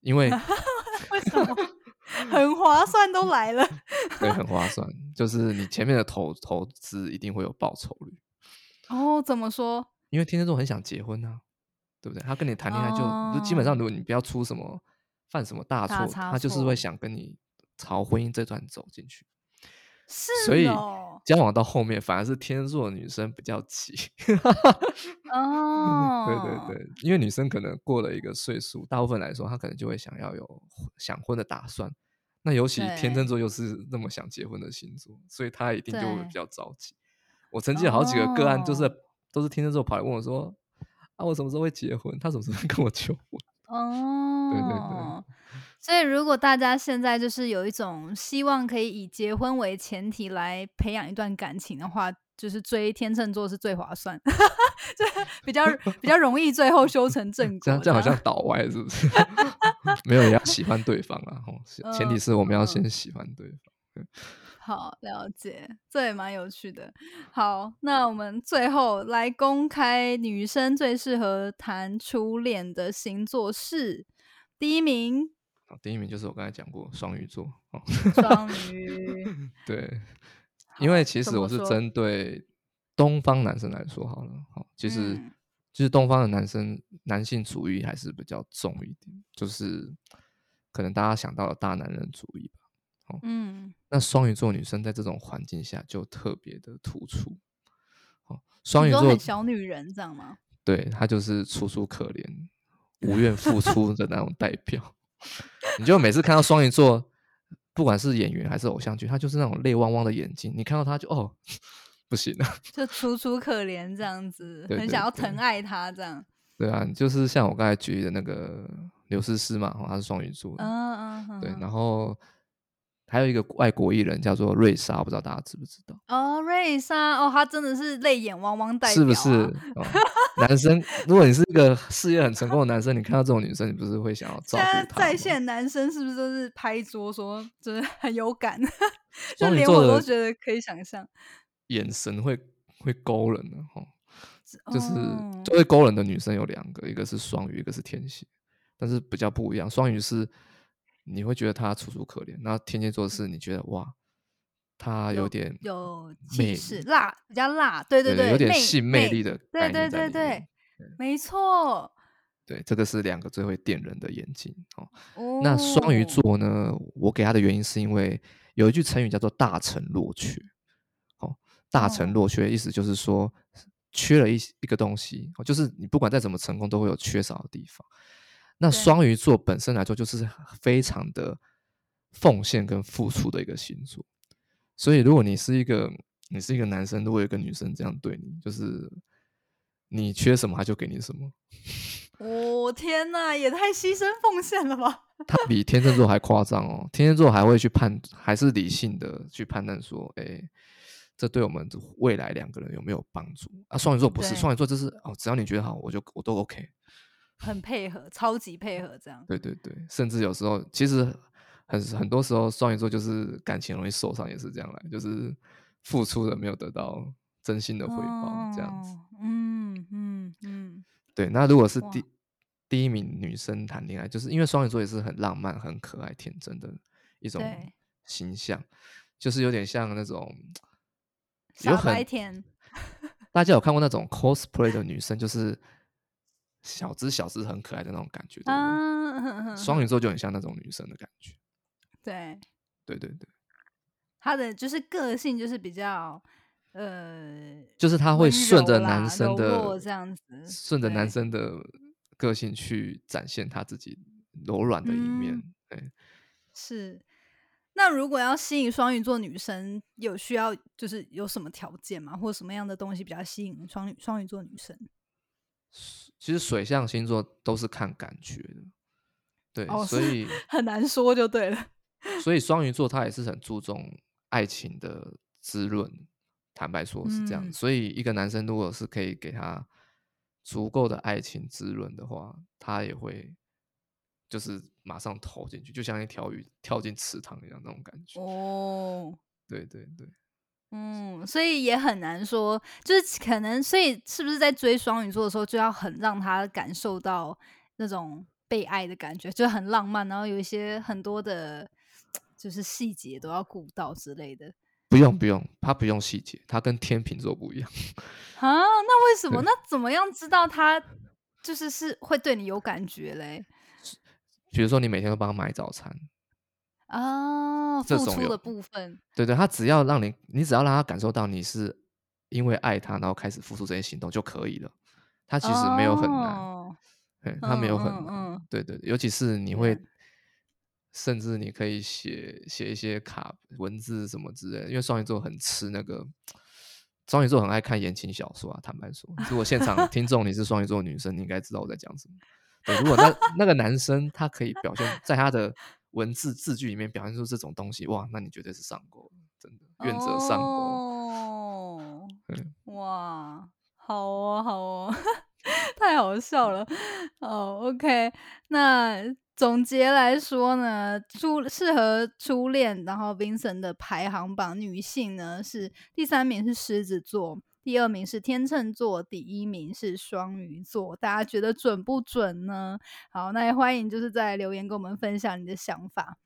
Speaker 3: 因为
Speaker 2: 为什么 很划算都来了？
Speaker 3: 对很划算，就是你前面的投投资一定会有报酬率。
Speaker 2: 哦，怎么说？
Speaker 3: 因为天蝎座很想结婚啊，对不对？他跟你谈恋爱就、就基本上，
Speaker 2: 哦
Speaker 3: 如果你不要出什么犯什么大错，他就是会想跟你朝婚姻这段走进去。
Speaker 2: 是
Speaker 3: 所以
Speaker 2: 哦，
Speaker 3: 交往到后面，反而是天秤座的女生比较急。
Speaker 2: 哦，
Speaker 3: 对对对，因为女生可能过了一个岁数，大部分来说，她可能就会想要有想婚的打算。那尤其天秤座又是那么想结婚的星座，所以她一定就会比较着急。我曾经有好几个个案，就是、
Speaker 2: 哦
Speaker 3: 都是天秤座跑来问我说：“啊，我什么时候会结婚？他什么时候会跟我求婚
Speaker 2: 哦，
Speaker 3: 对对对。
Speaker 2: 所以，如果大家现在就是有一种希望可以以结婚为前提来培养一段感情的话，就是追天秤座是最划算，就 比较比较容易最后修成正？”果。
Speaker 3: 这样这样好像倒歪，是不是？没有，也要喜欢对方啊。吼前提是我们要先喜欢对方。
Speaker 2: 好了解，这也蛮有趣的。好，那我们最后来公开女生最适合谈初恋的星座是第一名
Speaker 3: 好第一名就是我刚才讲过双鱼座哦，
Speaker 2: 双鱼，
Speaker 3: 对，因为其实我是针对东方男生来说好了，好，其实、
Speaker 2: 嗯
Speaker 3: 就是东方的男生男性主义还是比较重一点，就是可能大家想到了大男人主义吧。
Speaker 2: 嗯，
Speaker 3: 那双鱼座女生在这种环境下就特别的突出。哦，双鱼座
Speaker 2: 小女人这样吗？
Speaker 3: 对她就是楚楚可怜、无愿付出的那种代表。你就每次看到双鱼座，不管是演员还是偶像剧，她就是那种泪汪汪的眼睛，你看到她就哦，不行了。
Speaker 2: 就楚楚可怜这样子，
Speaker 3: 对对
Speaker 2: 很想要疼爱他这样。
Speaker 3: 对啊，就是像我刚才举例的那个刘诗诗嘛，哦，她是双鱼座的，
Speaker 2: 嗯嗯，
Speaker 3: 对，
Speaker 2: 嗯
Speaker 3: 然后还有一个外国艺人叫做瑞莎，不知道大家知不知道？
Speaker 2: 哦，瑞莎哦，她真的是泪眼汪汪代表、啊，
Speaker 3: 是不是？哦，男生，如果你是一个事业很成功的男生，你看到这种女生，你不是会想要照
Speaker 2: 在
Speaker 3: 顾她吗？
Speaker 2: 在线男生是不是都是拍桌说，就是很有感，就连我都觉得可以想象，
Speaker 3: 眼神会会勾人的哦，就是
Speaker 2: 哦
Speaker 3: 最会勾人的女生有两个，一个是双鱼，一个是天蝎，但是比较不一样。双鱼是你会觉得他楚楚可怜，那天蝎座是你觉得哇，他有点
Speaker 2: 有
Speaker 3: 魅
Speaker 2: 气势，
Speaker 3: 力
Speaker 2: 辣，比较辣，对
Speaker 3: 对
Speaker 2: 对，魅
Speaker 3: 有点性魅力的
Speaker 2: 对对对没错。
Speaker 3: 对，这个是两个最会电人的眼睛哦。
Speaker 2: 哦
Speaker 3: 那双鱼座呢？我给他的原因是因为有一句成语叫做“大成若缺”。哦，大成
Speaker 2: 哦
Speaker 3: 若缺，意思就是说缺了一一个东西，哦，就是你不管再怎么成功，都会有缺少的地方。那双鱼座本身来说，就是非常的奉献跟付出的一个星座。所以，如果你是一个你是一个男生，如果有一个女生这样对你，就是你缺什么，他就给你什么。
Speaker 2: 我、天呐，也太牺牲奉献了吧！
Speaker 3: 他比天秤座还夸张哦，天秤座还会去判，还是理性的去判断说，哎，这对我们未来两个人有没有帮助啊？双鱼座不是，双鱼座就是哦，只要你觉得好，我就我都 OK。
Speaker 2: 很配合，超级配合，这样。
Speaker 3: 对对对，甚至有时候其实很很多时候双鱼座就是感情容易受伤，也是这样来，就是付出的没有得到真心的回报，这样子。
Speaker 2: 哦。嗯嗯嗯，
Speaker 3: 对，那如果是第第一名女生谈恋爱，就是因为双鱼座也是很浪漫、很可爱、天真的一种形象，就是有点像那种
Speaker 2: 傻
Speaker 3: 有很
Speaker 2: 白甜。
Speaker 3: 大家有看过那种 cosplay 的女生，就是小只小只很可爱的那种感觉，双鱼座就很像那种女生的感觉，
Speaker 2: 对，
Speaker 3: 对对对，
Speaker 2: 他的就是个性就是比较呃，
Speaker 3: 就是她会顺着男生的
Speaker 2: 这样子
Speaker 3: 顺着男生的个性去展现他自己柔软的一面
Speaker 2: 嗯，
Speaker 3: 对。
Speaker 2: 是。那如果要吸引双鱼座女生，有需要就是有什么条件吗？或者什么样的东西比较吸引双鱼双鱼座女生？
Speaker 3: 其实水象星座都是看感觉的，对，
Speaker 2: 哦
Speaker 3: 所以
Speaker 2: 很难说就对了。
Speaker 3: 所以双鱼座他也是很注重爱情的滋润，坦白说是这样。
Speaker 2: 嗯
Speaker 3: 所以一个男生如果是可以给他足够的爱情滋润的话，他也会就是马上投进去，就像一条鱼跳进池塘一样那种感觉。
Speaker 2: 哦，
Speaker 3: 对对对，
Speaker 2: 嗯，所以也很难说，就是可能，所以是不是在追双鱼座的时候，就要很让他感受到那种被爱的感觉，就很浪漫，然后有一些很多的，就是细节都要顾到之类的。
Speaker 3: 不用不用，他不用细节，他跟天秤座不一样。
Speaker 2: 啊，那为什么？那怎么样知道他就是是会对你有感觉嘞？
Speaker 3: 比如说你每天都帮他买早餐，
Speaker 2: 啊，
Speaker 3: 这种有
Speaker 2: 付出的部分，
Speaker 3: 对对，他只要让你，你只要让他感受到你是因为爱他，然后开始付出这些行动就可以了。他其实没有很难，
Speaker 2: 哦
Speaker 3: 对他没有很
Speaker 2: 嗯
Speaker 3: 难。
Speaker 2: 嗯嗯
Speaker 3: 对对，尤其是你会
Speaker 2: 对，
Speaker 3: 甚至你可以写写一些卡文字什么之类的，因为双鱼座很吃那个，双鱼座很爱看言情小说啊。坦白说，如果现场听众你是双鱼座女生，你应该知道我在讲什么。对，如果那那个男生他可以表现在他的文字字句里面表现出这种东西，哇，那你绝对是上钩了，真的愿者上钩。
Speaker 2: 哦，
Speaker 3: 嗯
Speaker 2: 哇，好哦，好哦，太好笑了。哦，OK，那总结来说呢，初适合初恋，然后 Vincent 的排行榜女性呢是第三名是狮子座，第二名是天秤座，第一名是双鱼座。大家觉得准不准呢？好，那也欢迎就是在留言跟我们分享你的想法。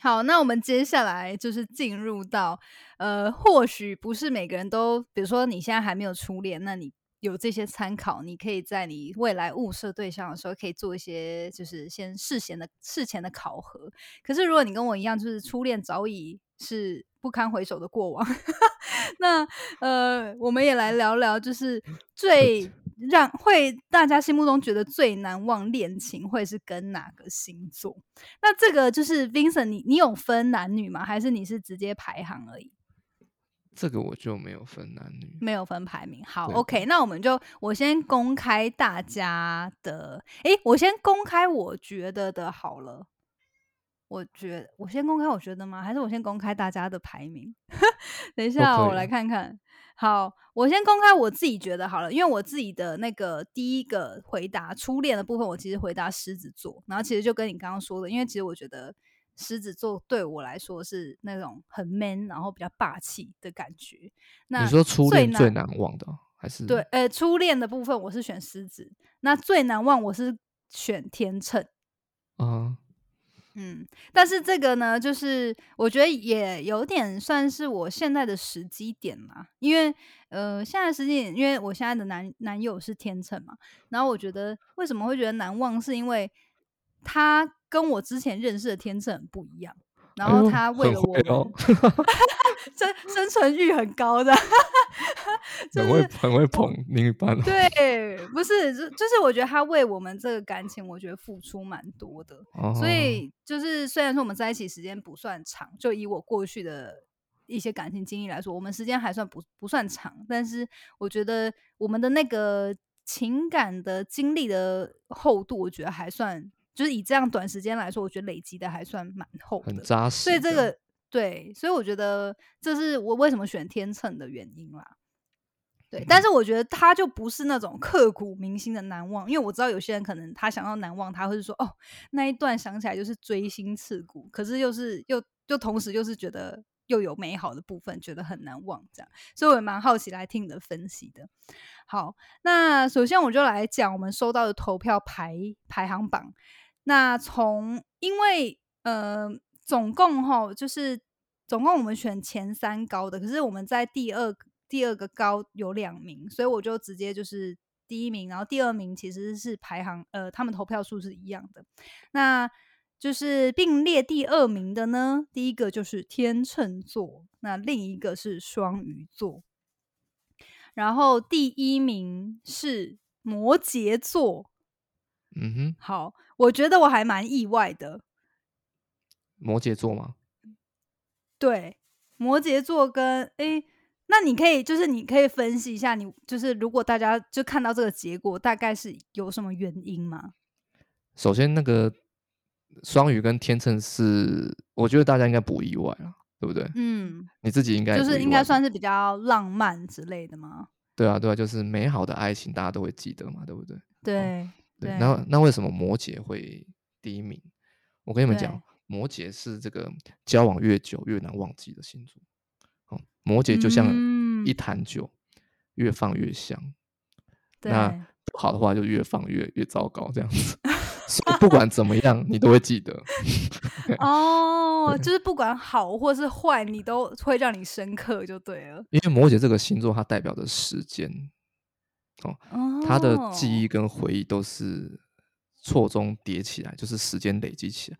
Speaker 2: 好，那我们接下来就是进入到，呃，或许不是每个人都，比如说你现在还没有初恋，那你有这些参考，你可以在你未来物色对象的时候，可以做一些就是先事前的事前的考核。可是如果你跟我一样，就是初恋早已是不堪回首的过往，那呃，我们也来聊聊，就是最 让会大家心目中觉得最难忘恋情会是跟哪个星座？那这个就是 Vincent，你你有分男女吗？还是你是直接排行而已？
Speaker 3: 这个我就没有分男女。
Speaker 2: 没有分排名。好，OK，那我们就我先公开大家的，诶，我先公开我觉得的好了。我觉我先公开我觉得吗？还是我先公开大家的排名？等一下哦、我来看看。好，我先公开我自己觉得好了，因为我自己的那个第一个回答初恋的部分，我其实回答狮子座，然后其实就跟你刚刚说的，因为其实我觉得狮子座对我来说是那种很 man，然后比较霸气的感觉。那
Speaker 3: 你说初
Speaker 2: 最
Speaker 3: 恋最难忘的哦还是
Speaker 2: 对，呃，初恋的部分我是选狮子，那最难忘我是选天秤。
Speaker 3: 啊？
Speaker 2: 嗯，但是这个呢，就是我觉得也有点算是我现在的时机点嘛，因为呃，现在时机点，因为我现在的男男友是天秤嘛，然后我觉得为什么会觉得难忘，是因为他跟我之前认识的天秤很不一样，然后他为了我们、
Speaker 3: 会哦
Speaker 2: 生生存欲很高的，就
Speaker 3: 很会
Speaker 2: 是
Speaker 3: 很会捧另一半哦。
Speaker 2: 对，不是，就就是我觉得他为我们这个感情，我觉得付出蛮多的。
Speaker 3: 哦，
Speaker 2: 所以就是虽然说我们在一起时间不算长，就以我过去的一些感情经历来说，我们时间还算不不算长，但是我觉得我们的那个情感的经历的厚度，我觉得还算，就是以这样短时间来说，我觉得累积的还算蛮厚
Speaker 3: 很
Speaker 2: 的。
Speaker 3: 扎实。
Speaker 2: 所以这个对，所以我觉得这是我为什么选天秤的原因啦。对，但是我觉得他就不是那种刻骨铭心的难忘，因为我知道有些人可能他想要难忘，他会是说哦那一段想起来就是锥心刺骨，可是又是又又同时又是觉得又有美好的部分，觉得很难忘这样，所以我也蛮好奇来听你的分析的。好，那首先我就来讲我们收到的投票排排行榜。那从因为呃总共哈就是总共我们选前三高的，可是我们在第二第二个高有两名，所以我就直接就是第一名，然后第二名其实是排行呃他们投票数是一样的。那就是并列第二名的呢，第一个就是天秤座，那另一个是双鱼座，然后第一名是摩羯座。
Speaker 3: 嗯哼，
Speaker 2: 好，我觉得我还蛮意外的，
Speaker 3: 摩羯座吗？
Speaker 2: 对，摩羯座跟诶，那你可以就是你可以分析一下你，就是如果大家就看到这个结果，大概是有什么原因吗？
Speaker 3: 首先，那个双鱼跟天秤是，我觉得大家应该不意外啊，对不对？
Speaker 2: 嗯，
Speaker 3: 你自己应该
Speaker 2: 就是应该算是比较浪漫之类的吗？
Speaker 3: 对啊，对啊，就是美好的爱情，大家都会记得嘛，对不对？
Speaker 2: 对
Speaker 3: 对，那那为什么摩羯会第一名？我跟你们讲，摩羯是这个交往越久越难忘记的星座。哦，摩羯就像一坛酒，越放越香。那不好的话，就越放越越糟糕，这样子。所以不管怎么样，你都会记得。
Speaker 2: 哦，就是不管好或是坏，你都会让你深刻，就对了。
Speaker 3: 因为摩羯这个星座，它代表的时间，哦，他的记忆跟回忆都是错综叠起来，就是时间累积起来，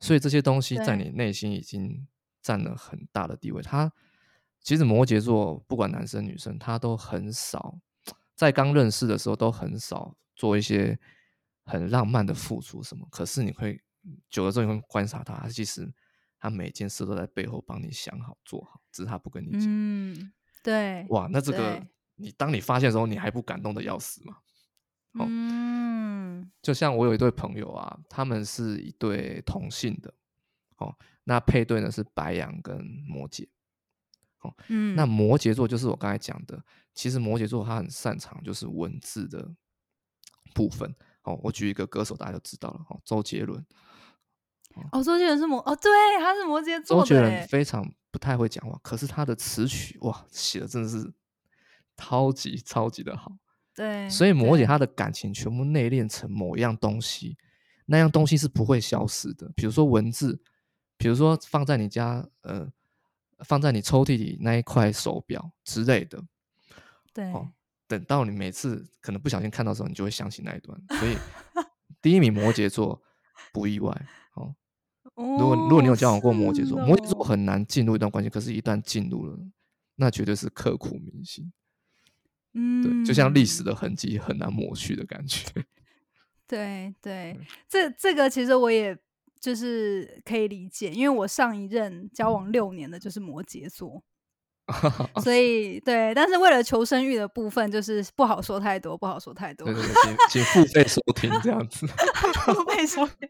Speaker 3: 所以这些东西在你内心已经占了很大的地位。他其实摩羯座不管男生女生，他都很少在刚认识的时候都很少做一些。很浪漫的付出什么？可是你会久了之后，你会观察他，其实他每件事都在背后帮你想好做好，只是他不跟你讲。
Speaker 2: 嗯，对。
Speaker 3: 哇，那这个你当你发现的时候，你还不感动的要死吗？
Speaker 2: 嗯，
Speaker 3: 就像我有一对朋友啊，他们是一对同性的，哦，那配对呢是白羊跟摩羯，哦，嗯，那摩羯座就是我刚才讲的，其实摩羯座他很擅长就是文字的部分。哦，我举一个歌手，大家就知道了。哦，周杰伦。
Speaker 2: 哦，周杰伦是摩哦，对，他是摩羯
Speaker 3: 座。周杰伦非常不太会讲话，可是他的词曲哇，写的真的是超级超级的好。
Speaker 2: 对，
Speaker 3: 所以摩羯他的感情全部内敛成某一样东西，那样东西是不会消失的。比如说文字，比如说放在你家呃，放在你抽屉里那一块手表之类的。
Speaker 2: 对。
Speaker 3: 哦等到你每次可能不小心看到时候，你就会想起那一段。所以 第一名摩羯座不意外哦。如果如果你有交往过摩羯座，摩羯座很难进入一段关系，可是一旦进入了，那绝对是刻骨铭心。
Speaker 2: 嗯，
Speaker 3: 对，就像历史的痕迹很难抹去的感觉。
Speaker 2: 对对，这这个其实我也就是可以理解，因为我上一任交往六年的就是摩羯座。所以对，但是为了求生欲的部分，就是不好说太多，不好说太多。
Speaker 3: 对对对，请请付费收听这样子，
Speaker 2: 付费收听，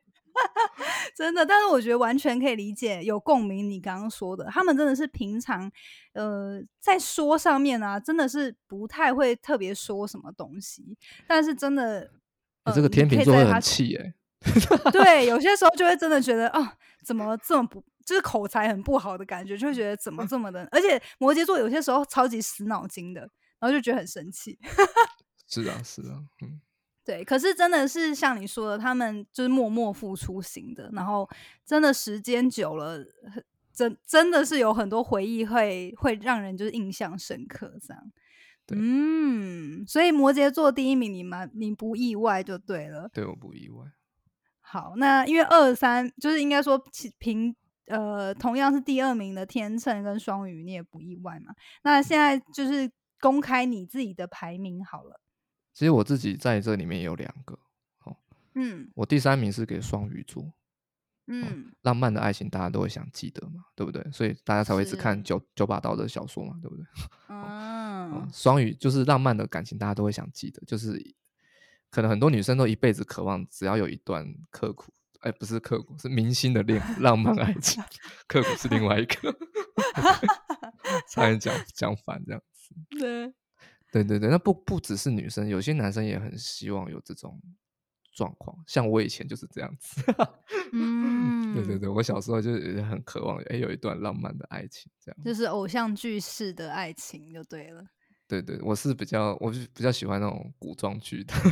Speaker 2: 真的。但是我觉得完全可以理解，有共鸣。你刚刚说的，他们真的是平常呃在说上面啊，真的是不太会特别说什么东西，但是真的，
Speaker 3: 你这个天秤座很气哎。
Speaker 2: 对，有 些时候就会真的觉得啊，怎么这么不。就是口才很不好的感觉，就会觉得怎么这么的，而且摩羯座有些时候超级死脑筋的，然后就觉得很生气。
Speaker 3: 是啊，是啊，嗯，
Speaker 2: 对。可是真的是像你说的，他们就是默默付出型的，然后真的时间久了，真真的是有很多回忆会会让人就是印象深刻这样。嗯，所以摩羯座第一名，你蛮你不意外就对了。
Speaker 3: 对，我不意外。
Speaker 2: 好，那因为二三就是应该说平。呃，同样是第二名的天秤跟双鱼，你也不意外嘛？那现在就是公开你自己的排名好了。
Speaker 3: 其实我自己在这里面有两个，哦，
Speaker 2: 嗯，
Speaker 3: 我第三名是给双鱼座，
Speaker 2: 嗯，
Speaker 3: 浪漫的爱情大家都会想记得嘛，对不对？所以大家才会一直看九九把刀的小说嘛，对不对？
Speaker 2: 嗯，
Speaker 3: 双鱼就是浪漫的感情，大家都会想记得，就是可能很多女生都一辈子渴望，只要有一段刻苦。哎，不是刻骨，是明星的恋 浪漫爱情。刻骨是另外一个，差点讲讲反这样子。
Speaker 2: 对，
Speaker 3: 对对对，那不不只是女生，有些男生也很希望有这种状况。像我以前就是这样子。
Speaker 2: 嗯，
Speaker 3: 对对对，我小时候就很渴望，哎，有一段浪漫的爱情，这样。
Speaker 2: 就是偶像剧式的爱情，就对了。
Speaker 3: 对对，我是比较，我是比较喜欢那种古装剧的。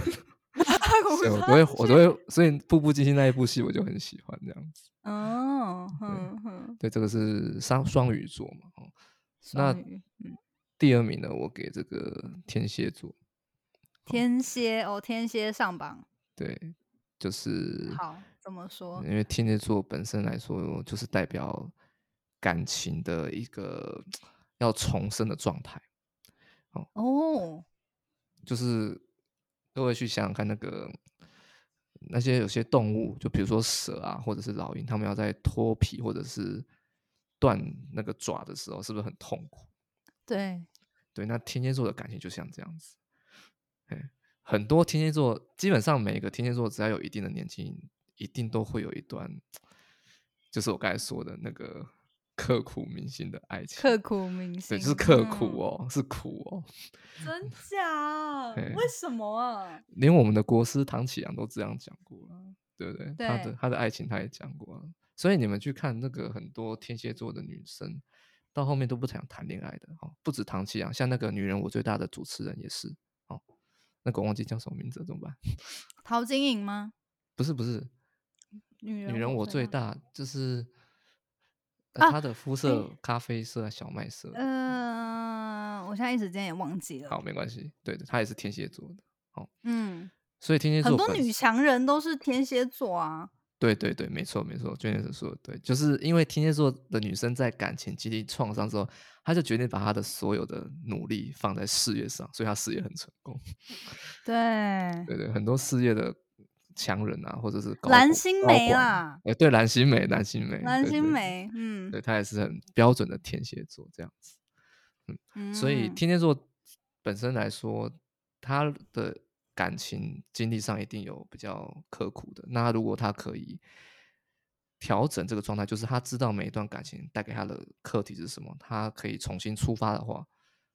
Speaker 3: 对，我都会，我都会，所以《步步惊心》那一部戏我就很喜欢这样子。
Speaker 2: 哦，嗯
Speaker 3: 对，这个是双双鱼座嘛？哦，那第二名呢？我给这个天蝎座。
Speaker 2: 天蝎哦，天蝎上榜。
Speaker 3: 对，就是
Speaker 2: 好，怎么说？
Speaker 3: 因为天蝎座本身来说，就是代表感情的一个要重生的状态。
Speaker 2: 哦，
Speaker 3: 就是。各位去想想看，那个那些有些动物，就比如说蛇啊，或者是老鹰，他们要在脱皮或者是断那个爪的时候，是不是很痛苦？
Speaker 2: 对，
Speaker 3: 对。那天蝎座的感情就像这样子，哎，很多天蝎座，基本上每一个天蝎座，只要有一定的年纪，一定都会有一段，就是我刚才说的那个刻骨铭心的爱情，
Speaker 2: 刻骨铭心
Speaker 3: 对，
Speaker 2: 心，
Speaker 3: 是刻苦
Speaker 2: 嗯，
Speaker 3: 哦，是苦哦。
Speaker 2: 真假？
Speaker 3: 嘿
Speaker 2: 为什么啊？
Speaker 3: 连我们的国师唐启阳都这样讲过了，对不对？他的
Speaker 2: 对
Speaker 3: 他的爱情他也讲过了，所以你们去看那个很多天蝎座的女生，到后面都不想谈恋爱的哦，不止唐琪阳，像那个女人我最大的主持人也是哦，那个我忘记叫什么名字了怎么办？
Speaker 2: 陶晶莹吗？
Speaker 3: 不是不是，
Speaker 2: 女
Speaker 3: 女人我最
Speaker 2: 大。
Speaker 3: 就是。她的肤色咖啡色、小麦色，
Speaker 2: 嗯、我现在一时间也忘记了。
Speaker 3: 好，没关系。对的，她也是天蝎座的，哦
Speaker 2: 嗯，
Speaker 3: 所以天蝎座
Speaker 2: 很多女强人都是天蝎座啊。
Speaker 3: 对对对，没错没错，娟姐说的对，就是因为天蝎座的女生在感情经历创伤之后，她就决定把她的所有的努力放在事业上，所以她事业很成功。
Speaker 2: 对，
Speaker 3: 对对，很多事业的强人啊，或者是高
Speaker 2: 蓝
Speaker 3: 管
Speaker 2: 心湄
Speaker 3: 高管
Speaker 2: 啦，
Speaker 3: 哎，对，蓝心湄，蓝心湄，
Speaker 2: 蓝心湄，嗯，
Speaker 3: 对，她也是很标准的天蝎座这样子。嗯所以
Speaker 2: 嗯
Speaker 3: 天蝎座本身来说，她的感情经历上一定有比较刻苦的。那如果他可以调整这个状态，就是他知道每一段感情带给他的课题是什么，他可以重新出发的话，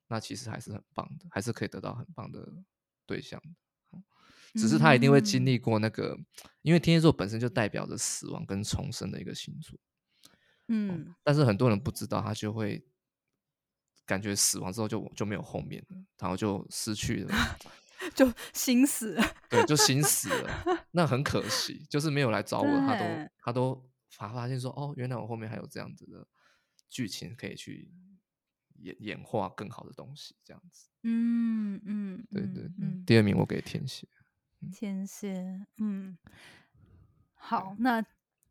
Speaker 3: 那其实还是很棒的，还是可以得到很棒的对象的。哦只是他一定会经
Speaker 2: 嗯
Speaker 3: 历过那个，因为天蝎座本身就代表着死亡跟重生的一个星座。
Speaker 2: 嗯，
Speaker 3: 但是很多人不知道，他就会感觉死亡之后就就没有后面了，然后就失去了，
Speaker 2: 就心死了。
Speaker 3: 对，就心死了，那很可惜，就是没有来找我，他都他都发发现说，哦，原来我后面还有这样子的剧情可以去演演化更好的东西，这样子，
Speaker 2: 嗯嗯，
Speaker 3: 对对。
Speaker 2: 嗯，
Speaker 3: 第二名我给天蝎，
Speaker 2: 天蝎，嗯，好，那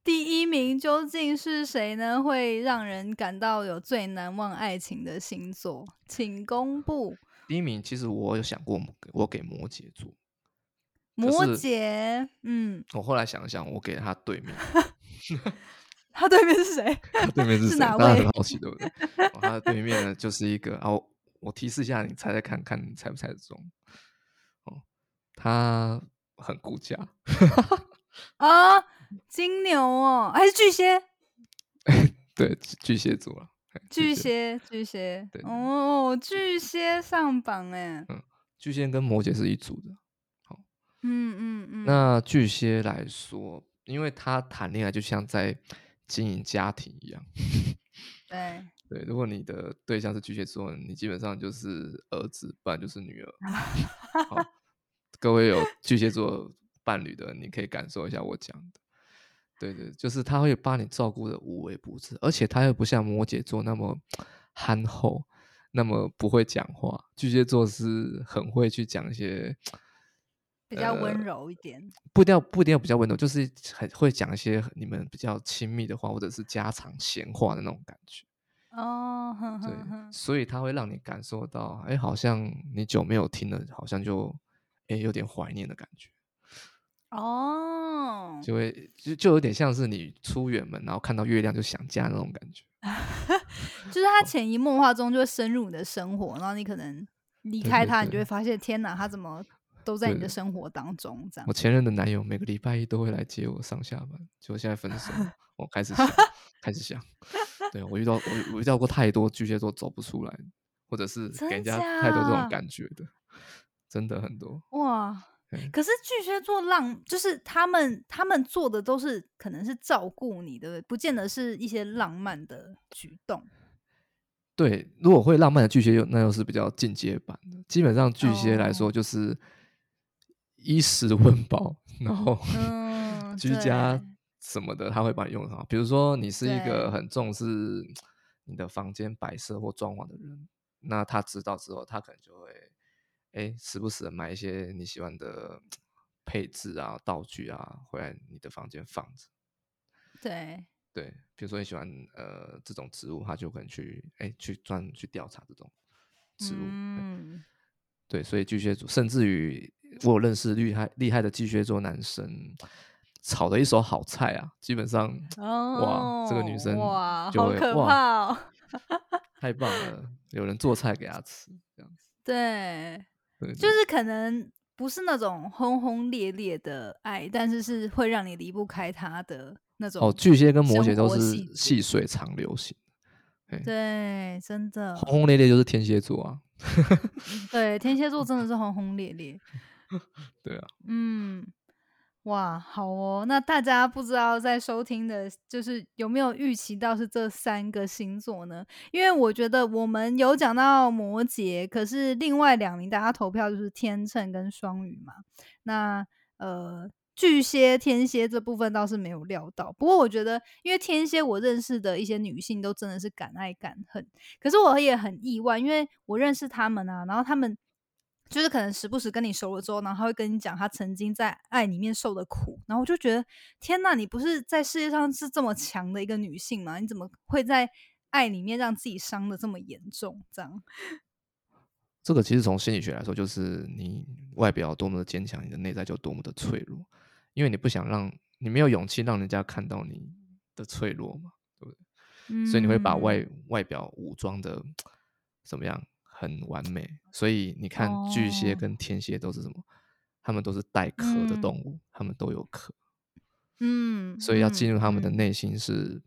Speaker 2: 第一名究竟是谁呢？会让人感到有最难忘爱情的星座，请公布。
Speaker 3: 第一名其实我有想过，我给摩羯座，
Speaker 2: 摩羯，嗯，
Speaker 3: 我后来想想，我给了他对面。
Speaker 2: 他对面是谁？
Speaker 3: 他对面是
Speaker 2: 哪
Speaker 3: 大家
Speaker 2: 位
Speaker 3: 很好奇，对不对？哦他的对面呢，就是一个哦，我提示一下，你猜猜看看，你猜不猜得中？哦，他很顾家，
Speaker 2: 啊，金牛哦，还是巨蟹？
Speaker 3: 对，巨巨蟹座了，嘿
Speaker 2: 巨，蟹，巨蟹
Speaker 3: 对，
Speaker 2: 哦，巨蟹上榜哎，
Speaker 3: 巨蟹跟摩羯是一组的。
Speaker 2: 嗯嗯嗯，
Speaker 3: 那巨蟹来说，因为他谈恋爱就像在经营家庭一样。
Speaker 2: 对，
Speaker 3: 对，如果你的对象是巨蟹座，你基本上就是儿子，不然就是女儿。好，各位有巨蟹座伴侣的，你可以感受一下我讲的。对对，就是他会把你照顾的无微不至，而且他又不像摩羯座那么 憨厚，那么不会讲话。巨蟹座是很会去讲一些
Speaker 2: 比较温
Speaker 3: 呃
Speaker 2: 柔一点。
Speaker 3: 不一定要不一定要比较温柔，就是很会讲一些你们比较亲密的话，或者是家常闲话的那种感觉。
Speaker 2: 哦，哼
Speaker 3: 对所以他会让你感受到，哎，好像你久没有听了，好像就哎有点怀念的感觉，
Speaker 2: 哦，
Speaker 3: 就会就就有点像是你出远门，然后看到月亮就想家那种感觉。
Speaker 2: 就是他潜移默化中就会深入你的生活，然后你可能离开他，你就会发现，天哪，他怎么都在你的生活当中这样
Speaker 3: 我。前任的男友每个礼拜一都会来接我上下班，结果现在分手，我开始想，开始想，对我遇到我我遇到过太多巨蟹座走不出来，或者是给人家太多这
Speaker 2: 假
Speaker 3: 种感觉的，真的很多。
Speaker 2: 哇
Speaker 3: 对！
Speaker 2: 可是巨蟹座浪，就是他们他们做的都是可能是照顾你的，不见得是一些浪漫的举动。
Speaker 3: 对，如果会浪漫的巨蟹又那又是比较进阶版的。基本上巨蟹来说
Speaker 2: 哦
Speaker 3: 就是衣食温饱，然后
Speaker 2: 嗯，
Speaker 3: 居家什么的，他会把你用得很好。比如说你是一个很重视你的房间摆设或装潢的人，那他知道之后，他可能就会哎时不时的买一些你喜欢的配置啊、道具啊，回来你的房间放着。
Speaker 2: 对，
Speaker 3: 对，比如说你喜欢呃这种植物，他就可能去哎去专门去调查这种植物。对
Speaker 2: 嗯，
Speaker 3: 对，所以巨蟹座，甚至于我有认识厉害厉害的巨蟹座男生，炒的一手好菜啊，基本上哇，这个女
Speaker 2: 哦
Speaker 3: 生
Speaker 2: 哇，好可
Speaker 3: 就会哇
Speaker 2: 怕哦。
Speaker 3: 太棒了，有人做菜给她吃，这样子。
Speaker 2: 对，
Speaker 3: 对，
Speaker 2: 就是可能不是那种轰轰烈烈的爱，但是是会让你离不开他的那种。
Speaker 3: 哦，巨蟹跟摩羯都是
Speaker 2: 细
Speaker 3: 水长流型，
Speaker 2: 对，真的
Speaker 3: 轰轰烈烈就是天蝎座啊。
Speaker 2: 对，天蝎座真的是轰轰烈烈。
Speaker 3: 对啊，
Speaker 2: 嗯。哇，好哦，那大家不知道在收听的，就是有没有预期到是这三个星座呢？因为我觉得我们有讲到摩羯，可是另外两名大家投票就是天秤跟双鱼嘛。那呃，巨蟹、天蝎这部分倒是没有料到。不过我觉得，因为天蝎我认识的一些女性都真的是敢爱敢恨，可是我也很意外，因为我认识他们啊，然后他们。就是可能时不时跟你熟了之后，然后他会跟你讲他曾经在爱里面受的苦，然后我就觉得天呐，你不是在世界上是这么强的一个女性吗？你怎么会在爱里面让自己伤的这么严重？这样，
Speaker 3: 这个其实从心理学来说，就是你外表多么的坚强，你的内在就多么的脆弱，因为你不想让你没有勇气让人家看到你的脆弱嘛，对不对？所以你会把外外表武装的 怎么样？很完美，所以你看巨蟹跟天蝎都是什么？他们都是带壳的动物，他们都有壳。
Speaker 2: 嗯，
Speaker 3: 所以要进入他们的内心是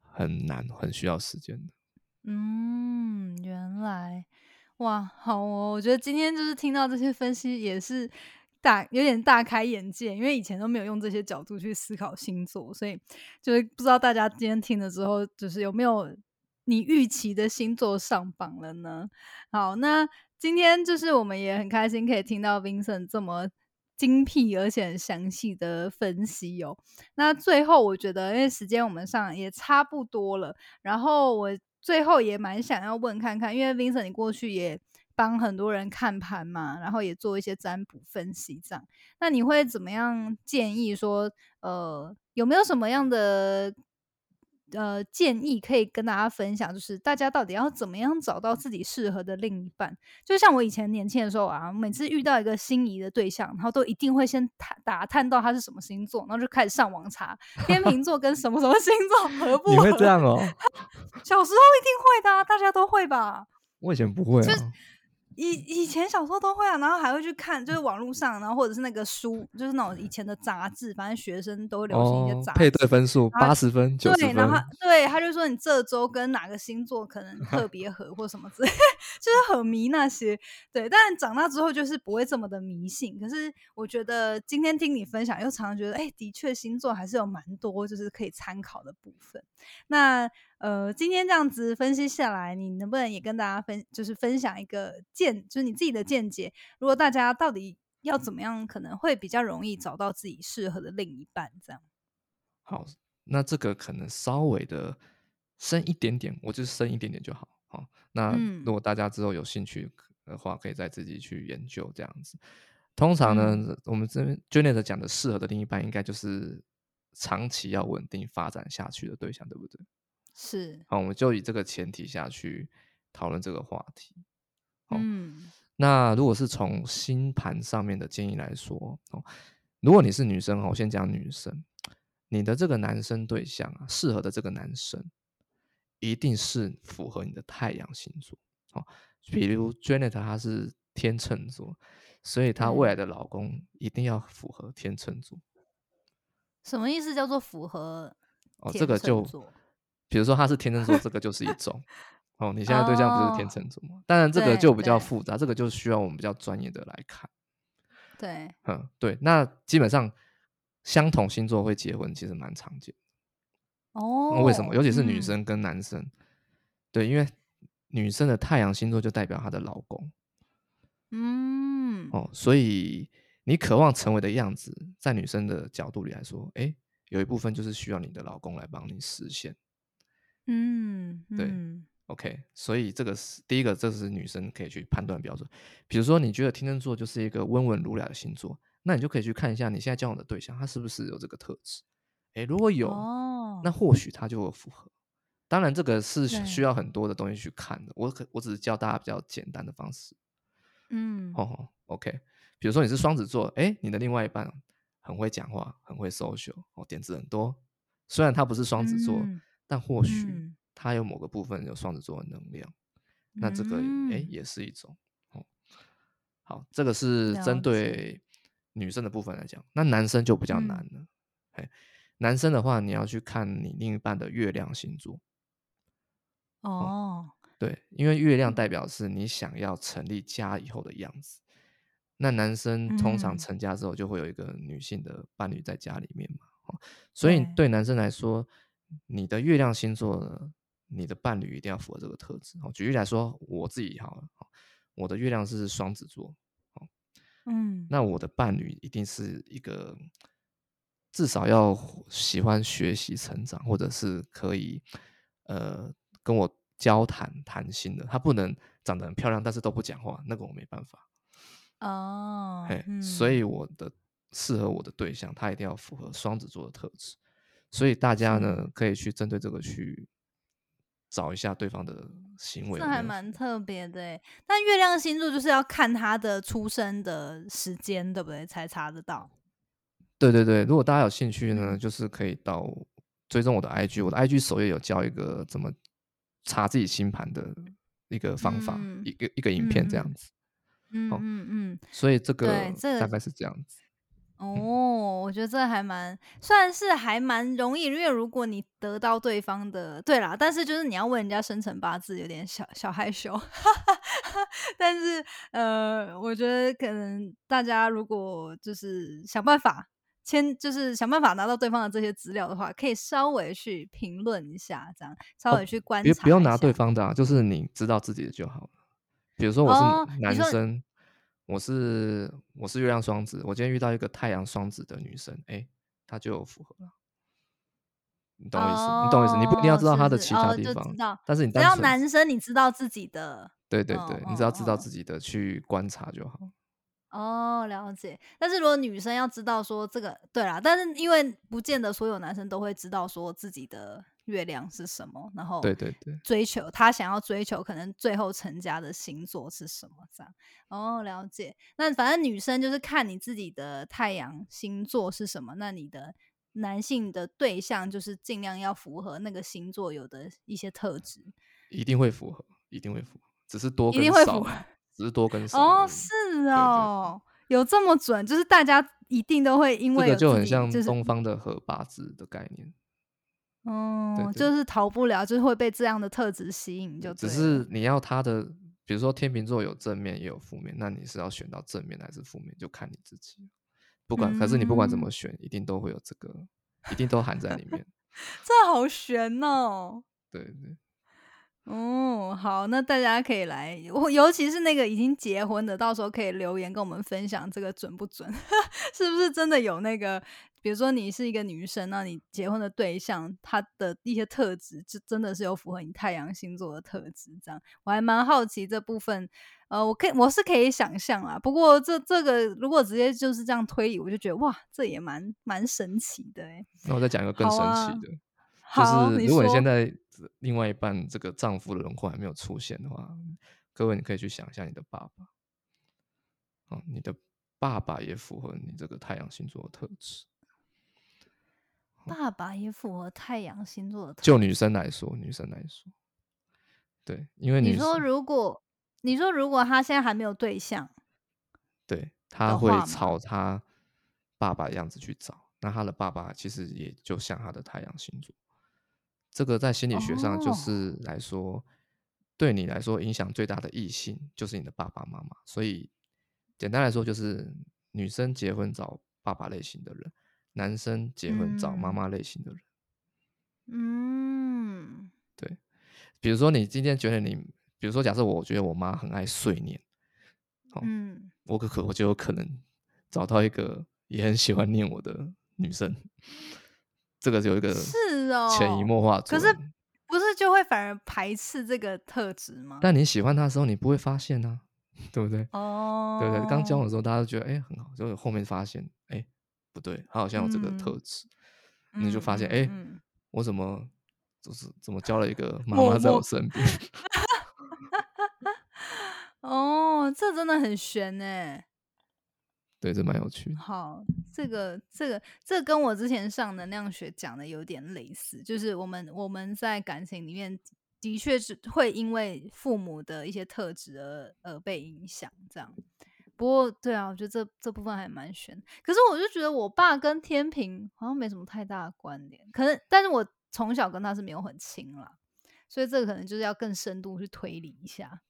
Speaker 3: 很难，很需要时间的。
Speaker 2: 嗯，原来哇，好哦！我觉得今天就是听到这些分析，也是大有点大开眼界，因为以前都没有用这些角度去思考星座，所以就是不知道大家今天听了之后，就是有没有。你预期的星座上榜了呢？好，那今天就是我们也很开心可以听到 Vincent 这么精辟而且很详细的分析哦。那最后我觉得，因为时间我们上也差不多了，然后我最后也蛮想要问看看，因为 Vincent 你过去也帮很多人看盘嘛，然后也做一些占卜分析这样，那你会怎么样建议说，呃，有没有什么样的？呃，建议可以跟大家分享，就是大家到底要怎么样找到自己适合的另一半？就像我以前年轻的时候啊，每次遇到一个心仪的对象，然后都一定会先探打探到他是什么星座，然后就开始上网查天秤座跟什么什么星座合不合？
Speaker 3: 你会这样哦？
Speaker 2: 小时候一定会的，大家都会吧？
Speaker 3: 我以前不会啊。
Speaker 2: 以以前小时候都会啊，然后还会去看，就是网络上，然后或者是那个书，就是那种以前的杂志，反正学生都会流行一些杂志。
Speaker 3: 配对分数八十分，九十分。
Speaker 2: 对，然后对，他就说你这周跟哪个星座可能特 别合，或什么之类，就是很迷那些。对，但长大之后就是不会这么的迷信。可是我觉得今天听你分享，又常常觉得，哎，的确星座还是有蛮多就是可以参考的部分。那。呃，今天这样子分析下来，你能不能也跟大家分，就是分享一个见，就是你自己的见解？如果大家到底要怎么样，可能会比较容易找到自己适合的另一半，这样。
Speaker 3: 好，那这个可能稍微的深一点点，我就深一点点就好。好，那如果大家之后有兴趣的话，可以再自己去研究这样子。通常呢，我们这边 Janet 讲的适合的另一半，应该就是长期要稳定发展下去的对象，对不对？
Speaker 2: 是，
Speaker 3: 好，我们就以这个前提下去讨论这个话题。
Speaker 2: 嗯，
Speaker 3: 那如果是从星盘上面的建议来说，哦，如果你是女生，我先讲女生，你的这个男生对象啊，适合的这个男生，一定是符合你的太阳星座。哦，比如 Janet 她是天秤座，所以她未来的老公一定要符合天秤座。
Speaker 2: 什么意思？叫做符合？
Speaker 3: 哦，这个就。比如说他是天秤座，这个就是一种哦。你现在对象不是天秤座吗？当然这个就比较复杂，这个就需要我们比较专业的来看。
Speaker 2: 对，
Speaker 3: 嗯，对。那基本上相同星座会结婚，其实蛮常见。
Speaker 2: 哦，
Speaker 3: 为什么？尤其是女生跟男生，对，因为女生的太阳星座就代表她的老公。
Speaker 2: 嗯，
Speaker 3: 哦，所以你渴望成为的样子，在女生的角度里来说，哎，有一部分就是需要你的老公来帮你实现。
Speaker 2: 嗯，
Speaker 3: 对，OK，所以这个是第一个，这是女生可以去判断标准。比如说，你觉得天秤座就是一个温文儒雅的星座，那你就可以去看一下你现在交往的对象，他是不是有这个特质？诶，如果有，那或许他就会符合。当然，这个是需要很多的东西去看的。我可我只是教大家比较简单的方式。
Speaker 2: 嗯，
Speaker 3: 哦，OK，比如说你是双子座，诶，你的另外一半很会讲话，很会 social，哦，点子很多。虽然他不是双子座。但或许他有某个部分有双子座的能量，那这个哎也是一种哦。好，这个是针对女生的部分来讲，那男生就比较难了。哎，男生的话，你要去看你另一半的月亮星座。
Speaker 2: 哦，
Speaker 3: 对，因为月亮
Speaker 2: 嗯
Speaker 3: 代表是你想要成立家以后的样子。那男生通常
Speaker 2: 嗯
Speaker 3: 成家之后就会有一个女性的伴侣在家里面嘛，哦，所以
Speaker 2: 对
Speaker 3: 对男生来说，你的月亮星座呢，你的伴侣一定要符合这个特质。哦，举例来说，我自己好了，哦我的月亮是双子座，哦
Speaker 2: 嗯，
Speaker 3: 那我的伴侣一定是一个至少要喜欢学习成长，或者是可以呃跟我交谈谈心的。他不能长得很漂亮，但是都不讲话，那个我没办法。
Speaker 2: 哦，
Speaker 3: 嘿，
Speaker 2: 嗯，
Speaker 3: 所以我的适合我的对象，他一定要符合双子座的特质。所以大家呢，可以去针对这个去找一下对方的行为有
Speaker 2: 这还蛮特别的诶。但月亮星座就是要看他的出生的时间，对不对？才查得到。
Speaker 3: 对对对，如果大家有兴趣呢，
Speaker 2: 嗯
Speaker 3: 就是可以到追踪我的 IG，我的 IG 首页有教一个怎么查自己星盘的一个方法，
Speaker 2: 嗯
Speaker 3: 一个一个影片这样
Speaker 2: 嗯
Speaker 3: 子。
Speaker 2: 嗯
Speaker 3: 好
Speaker 2: 嗯嗯，
Speaker 3: 所以这个大概是这样子。
Speaker 2: 哦，我觉得这还蛮算是还蛮容易，因为如果你得到对方的，对啦，但是就是你要问人家生辰八字，有点小小害羞。但是呃，我觉得可能大家如果就是想办法签，就是想办法拿到对方的这些资料的话，可以稍微去评论一下，这样稍微去观察、
Speaker 3: 别不用拿对。方的、啊，就是你知道自己的就好了。比如说我
Speaker 2: 哦
Speaker 3: 是男生，我是我是月亮双子，我今天遇到一个太阳双子的女生，哎，她就有符合了。你懂我意思？你懂我意思？你不一定要知道
Speaker 2: 哦
Speaker 3: 她的其他地方，但是你
Speaker 2: 只要男生你知道自己的嗯
Speaker 3: 对对对，你只要知道自己的去观察就好。
Speaker 2: 哦，了解。但是如果女生要知道说这个，对啦，但是因为不见得所有男生都会知道说自己的月亮是什么，然后
Speaker 3: 对对对，
Speaker 2: 追求他想要追求可能最后成家的星座是什么这样。哦，了解。那反正女生就是看你自己的太阳星座是什么，那你的男性的对象就是尽量要符合那个星座有的一些特质。
Speaker 3: 一定会符合，一定会符合，只是多
Speaker 2: 一
Speaker 3: 跟少
Speaker 2: 定会符合，
Speaker 3: 只是多跟少
Speaker 2: 哦。是
Speaker 3: 对
Speaker 2: 哦，有这么准，就是大家一定都会因为这个
Speaker 3: 就很像
Speaker 2: 就是
Speaker 3: 东方的合八字的概念。
Speaker 2: 哦，
Speaker 3: 对
Speaker 2: 就是逃不了，就是会被这样的特质吸引，就
Speaker 3: 只是你要他的，比如说天秤座有正面也有负面，那你是要选到正面还是负面，就看你自己。不管，可是你不管怎
Speaker 2: 嗯
Speaker 3: 么选，一定都会有这个，一定都含在里面。
Speaker 2: 这好悬哦。
Speaker 3: 对对，
Speaker 2: 哦，好，那大家可以来，我尤其是那个已经结婚的，到时候可以留言跟我们分享这个准不准，是不是真的有那个，比如说你是一个女生，那你结婚的对象他的一些特质，就真的是有符合你太阳星座的特质，这样我还蛮好奇这部分。呃，我可以我是可以想象啦，不过这这个如果直接就是这样推理，我就觉得哇，这也蛮蛮神奇的哎。
Speaker 3: 那我再讲一个更神奇的，
Speaker 2: 好，
Speaker 3: 就是如果你现在另外一半这个丈夫的轮廓还没有出现的话，各位你可以去想一下你的爸爸，哦，你的爸爸也符合你这个太阳星座的特质。
Speaker 2: 爸爸也符合太阳星座的特质，
Speaker 3: 就女生来说，女生来说，对，因为
Speaker 2: 你说如果你说如果他现在还没有对象，
Speaker 3: 对他会朝他爸爸的样子去找，那他的爸爸其实也就像他的太阳星座。这个在心理学上就
Speaker 2: 哦
Speaker 3: 是来说，对你来说影响最大的异性就是你的爸爸妈妈。所以简单来说，就是女生结婚找爸爸类型的人，男生结婚找妈
Speaker 2: 嗯
Speaker 3: 妈类型的人。
Speaker 2: 嗯，对
Speaker 3: 比如说你今天觉得你，比如说假设我觉得我妈很爱碎念，哦
Speaker 2: 嗯，
Speaker 3: 我可可我就有可能找到一个也很喜欢念我的女生，这个是有一个
Speaker 2: 是哦，
Speaker 3: 潜移默化作
Speaker 2: 可。是不是就会反而排斥这个特质吗？
Speaker 3: 但你喜欢他的时候，你不会发现啊，对不对？
Speaker 2: 哦，
Speaker 3: 对不对？刚交往的时候，大家都觉得哎、很好，结果后面发现哎、不对，他好像有这个
Speaker 2: 嗯
Speaker 3: 特质，你就发现
Speaker 2: 嗯
Speaker 3: 哎、
Speaker 2: 嗯
Speaker 3: 我怎么就是怎么交了一个妈
Speaker 2: 默
Speaker 3: 妈在我身边？
Speaker 2: 哦，这真的很悬呢。
Speaker 3: 对，这蛮有趣的。
Speaker 2: 好，这个这个这跟我之前上能量学讲的有点类似，就是我们我们在感情里面的确是会因为父母的一些特质而而被影响，这样。不过，对啊，我觉得这这部分还蛮悬。可是，我就觉得我爸跟天平好像没什么太大的关联，可能，但是我从小跟他是没有很亲啦，所以这个可能就是要更深度去推理一下。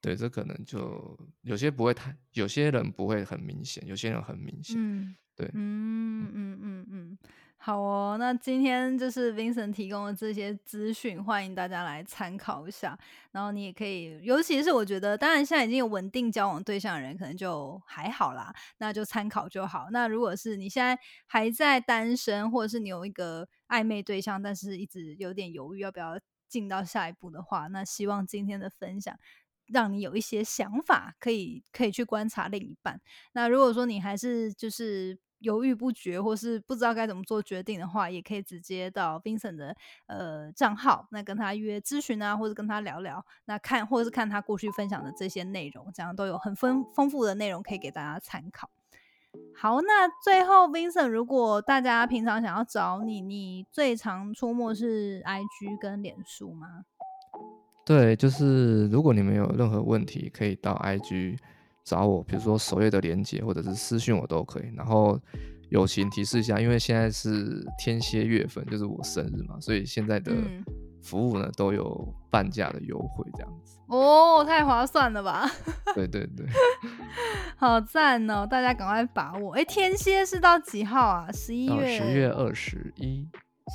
Speaker 3: 对，这可能就有些不会太，有些人不会很明显，有些人很明显。
Speaker 2: 嗯，
Speaker 3: 对，
Speaker 2: 嗯嗯嗯嗯，好哦。那今天就是 Vincent 提供的这些资讯，欢迎大家来参考一下。然后你也可以，尤其是我觉得，当然现在已经有稳定交往对象的人，可能就还好啦，那就参考就好。那如果是你现在还在单身，或者是你有一个暧昧对象，但是一直有点犹豫要不要进到下一步的话，那希望今天的分享。让你有一些想法，可以可以去观察另一半。那如果说你还是就是犹豫不决，或是不知道该怎么做决定的话，也可以直接到 Vincent 的呃账号，那跟他约咨询啊，或者跟他聊聊，那看或者是看他过去分享的这些内容，这样都有很丰丰富的内容可以给大家参考。好，那最后 Vincent，如果大家平常想要找你，你最常出没是 IG 跟脸书吗？
Speaker 3: 对，就是如果你们有任何问题，可以到 IG 找我，比如说首页的连接或者是私讯我都可以。然后友情提示一下，因为现在是天蝎月份，就是我生日嘛，所以现在的服务呢都有半价的优惠，这样子。
Speaker 2: 哦，太划算了吧？
Speaker 3: 对对对，
Speaker 2: 好赞哦！大家赶快把握。哎，天蝎是到几号啊？十一月
Speaker 3: 十月二十一。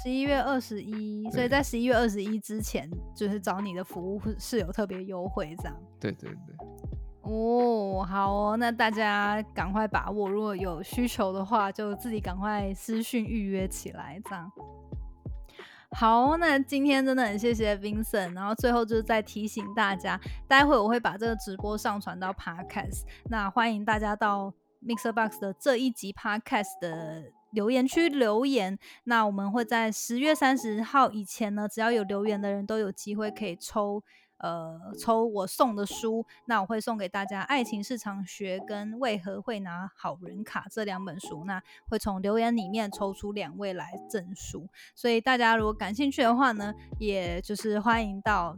Speaker 2: 十一月二十一，所以在十一月二十一之前，就是找你的服务是有特别优惠这样。
Speaker 3: 对对对。
Speaker 2: 哦，好哦，那大家赶快把握，如果有需求的话，就自己赶快私讯预约起来这样。好，那今天真的很谢谢 Vincent，然后最后就是再提醒大家，待会我会把这个直播上传到 Podcast，那欢迎大家到 Mixer Box 的这一集 Podcast 的。留言区留言，那我们会在十月三十号以前呢，只要有留言的人都有机会可以抽，呃，抽我送的书。那我会送给大家《爱情市场学》跟《为何会拿好人卡》这两本书，那会从留言里面抽出两位来赠书。所以大家如果感兴趣的话呢，也就是欢迎到。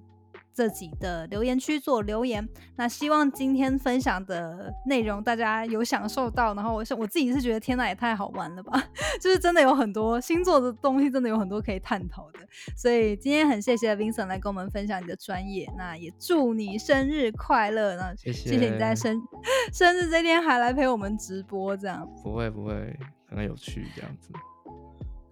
Speaker 2: 自己的留言区做留言，那希望今天分享的内容大家有享受到，然后我是我自己是觉得天呐也太好玩了吧，就是真的有很多星座的东西，真的有很多可以探讨的，所以今天很谢谢 Vincent 来跟我们分享你的专业，那也祝你生日快乐，那谢
Speaker 3: 谢
Speaker 2: 你在生生日这天还来陪我们直播，这样。
Speaker 3: 不会不会很有趣这样子。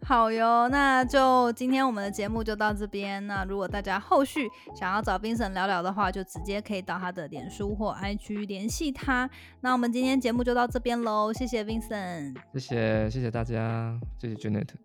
Speaker 2: 好哟，那就今天我们的节目就到这边。那如果大家后续想要找冰神聊聊的话，就直接可以到他的脸书或 IG 联系他。那我们今天节目就到这边喽，谢谢 Vincent，
Speaker 3: 谢谢谢谢大家，谢谢 Janet。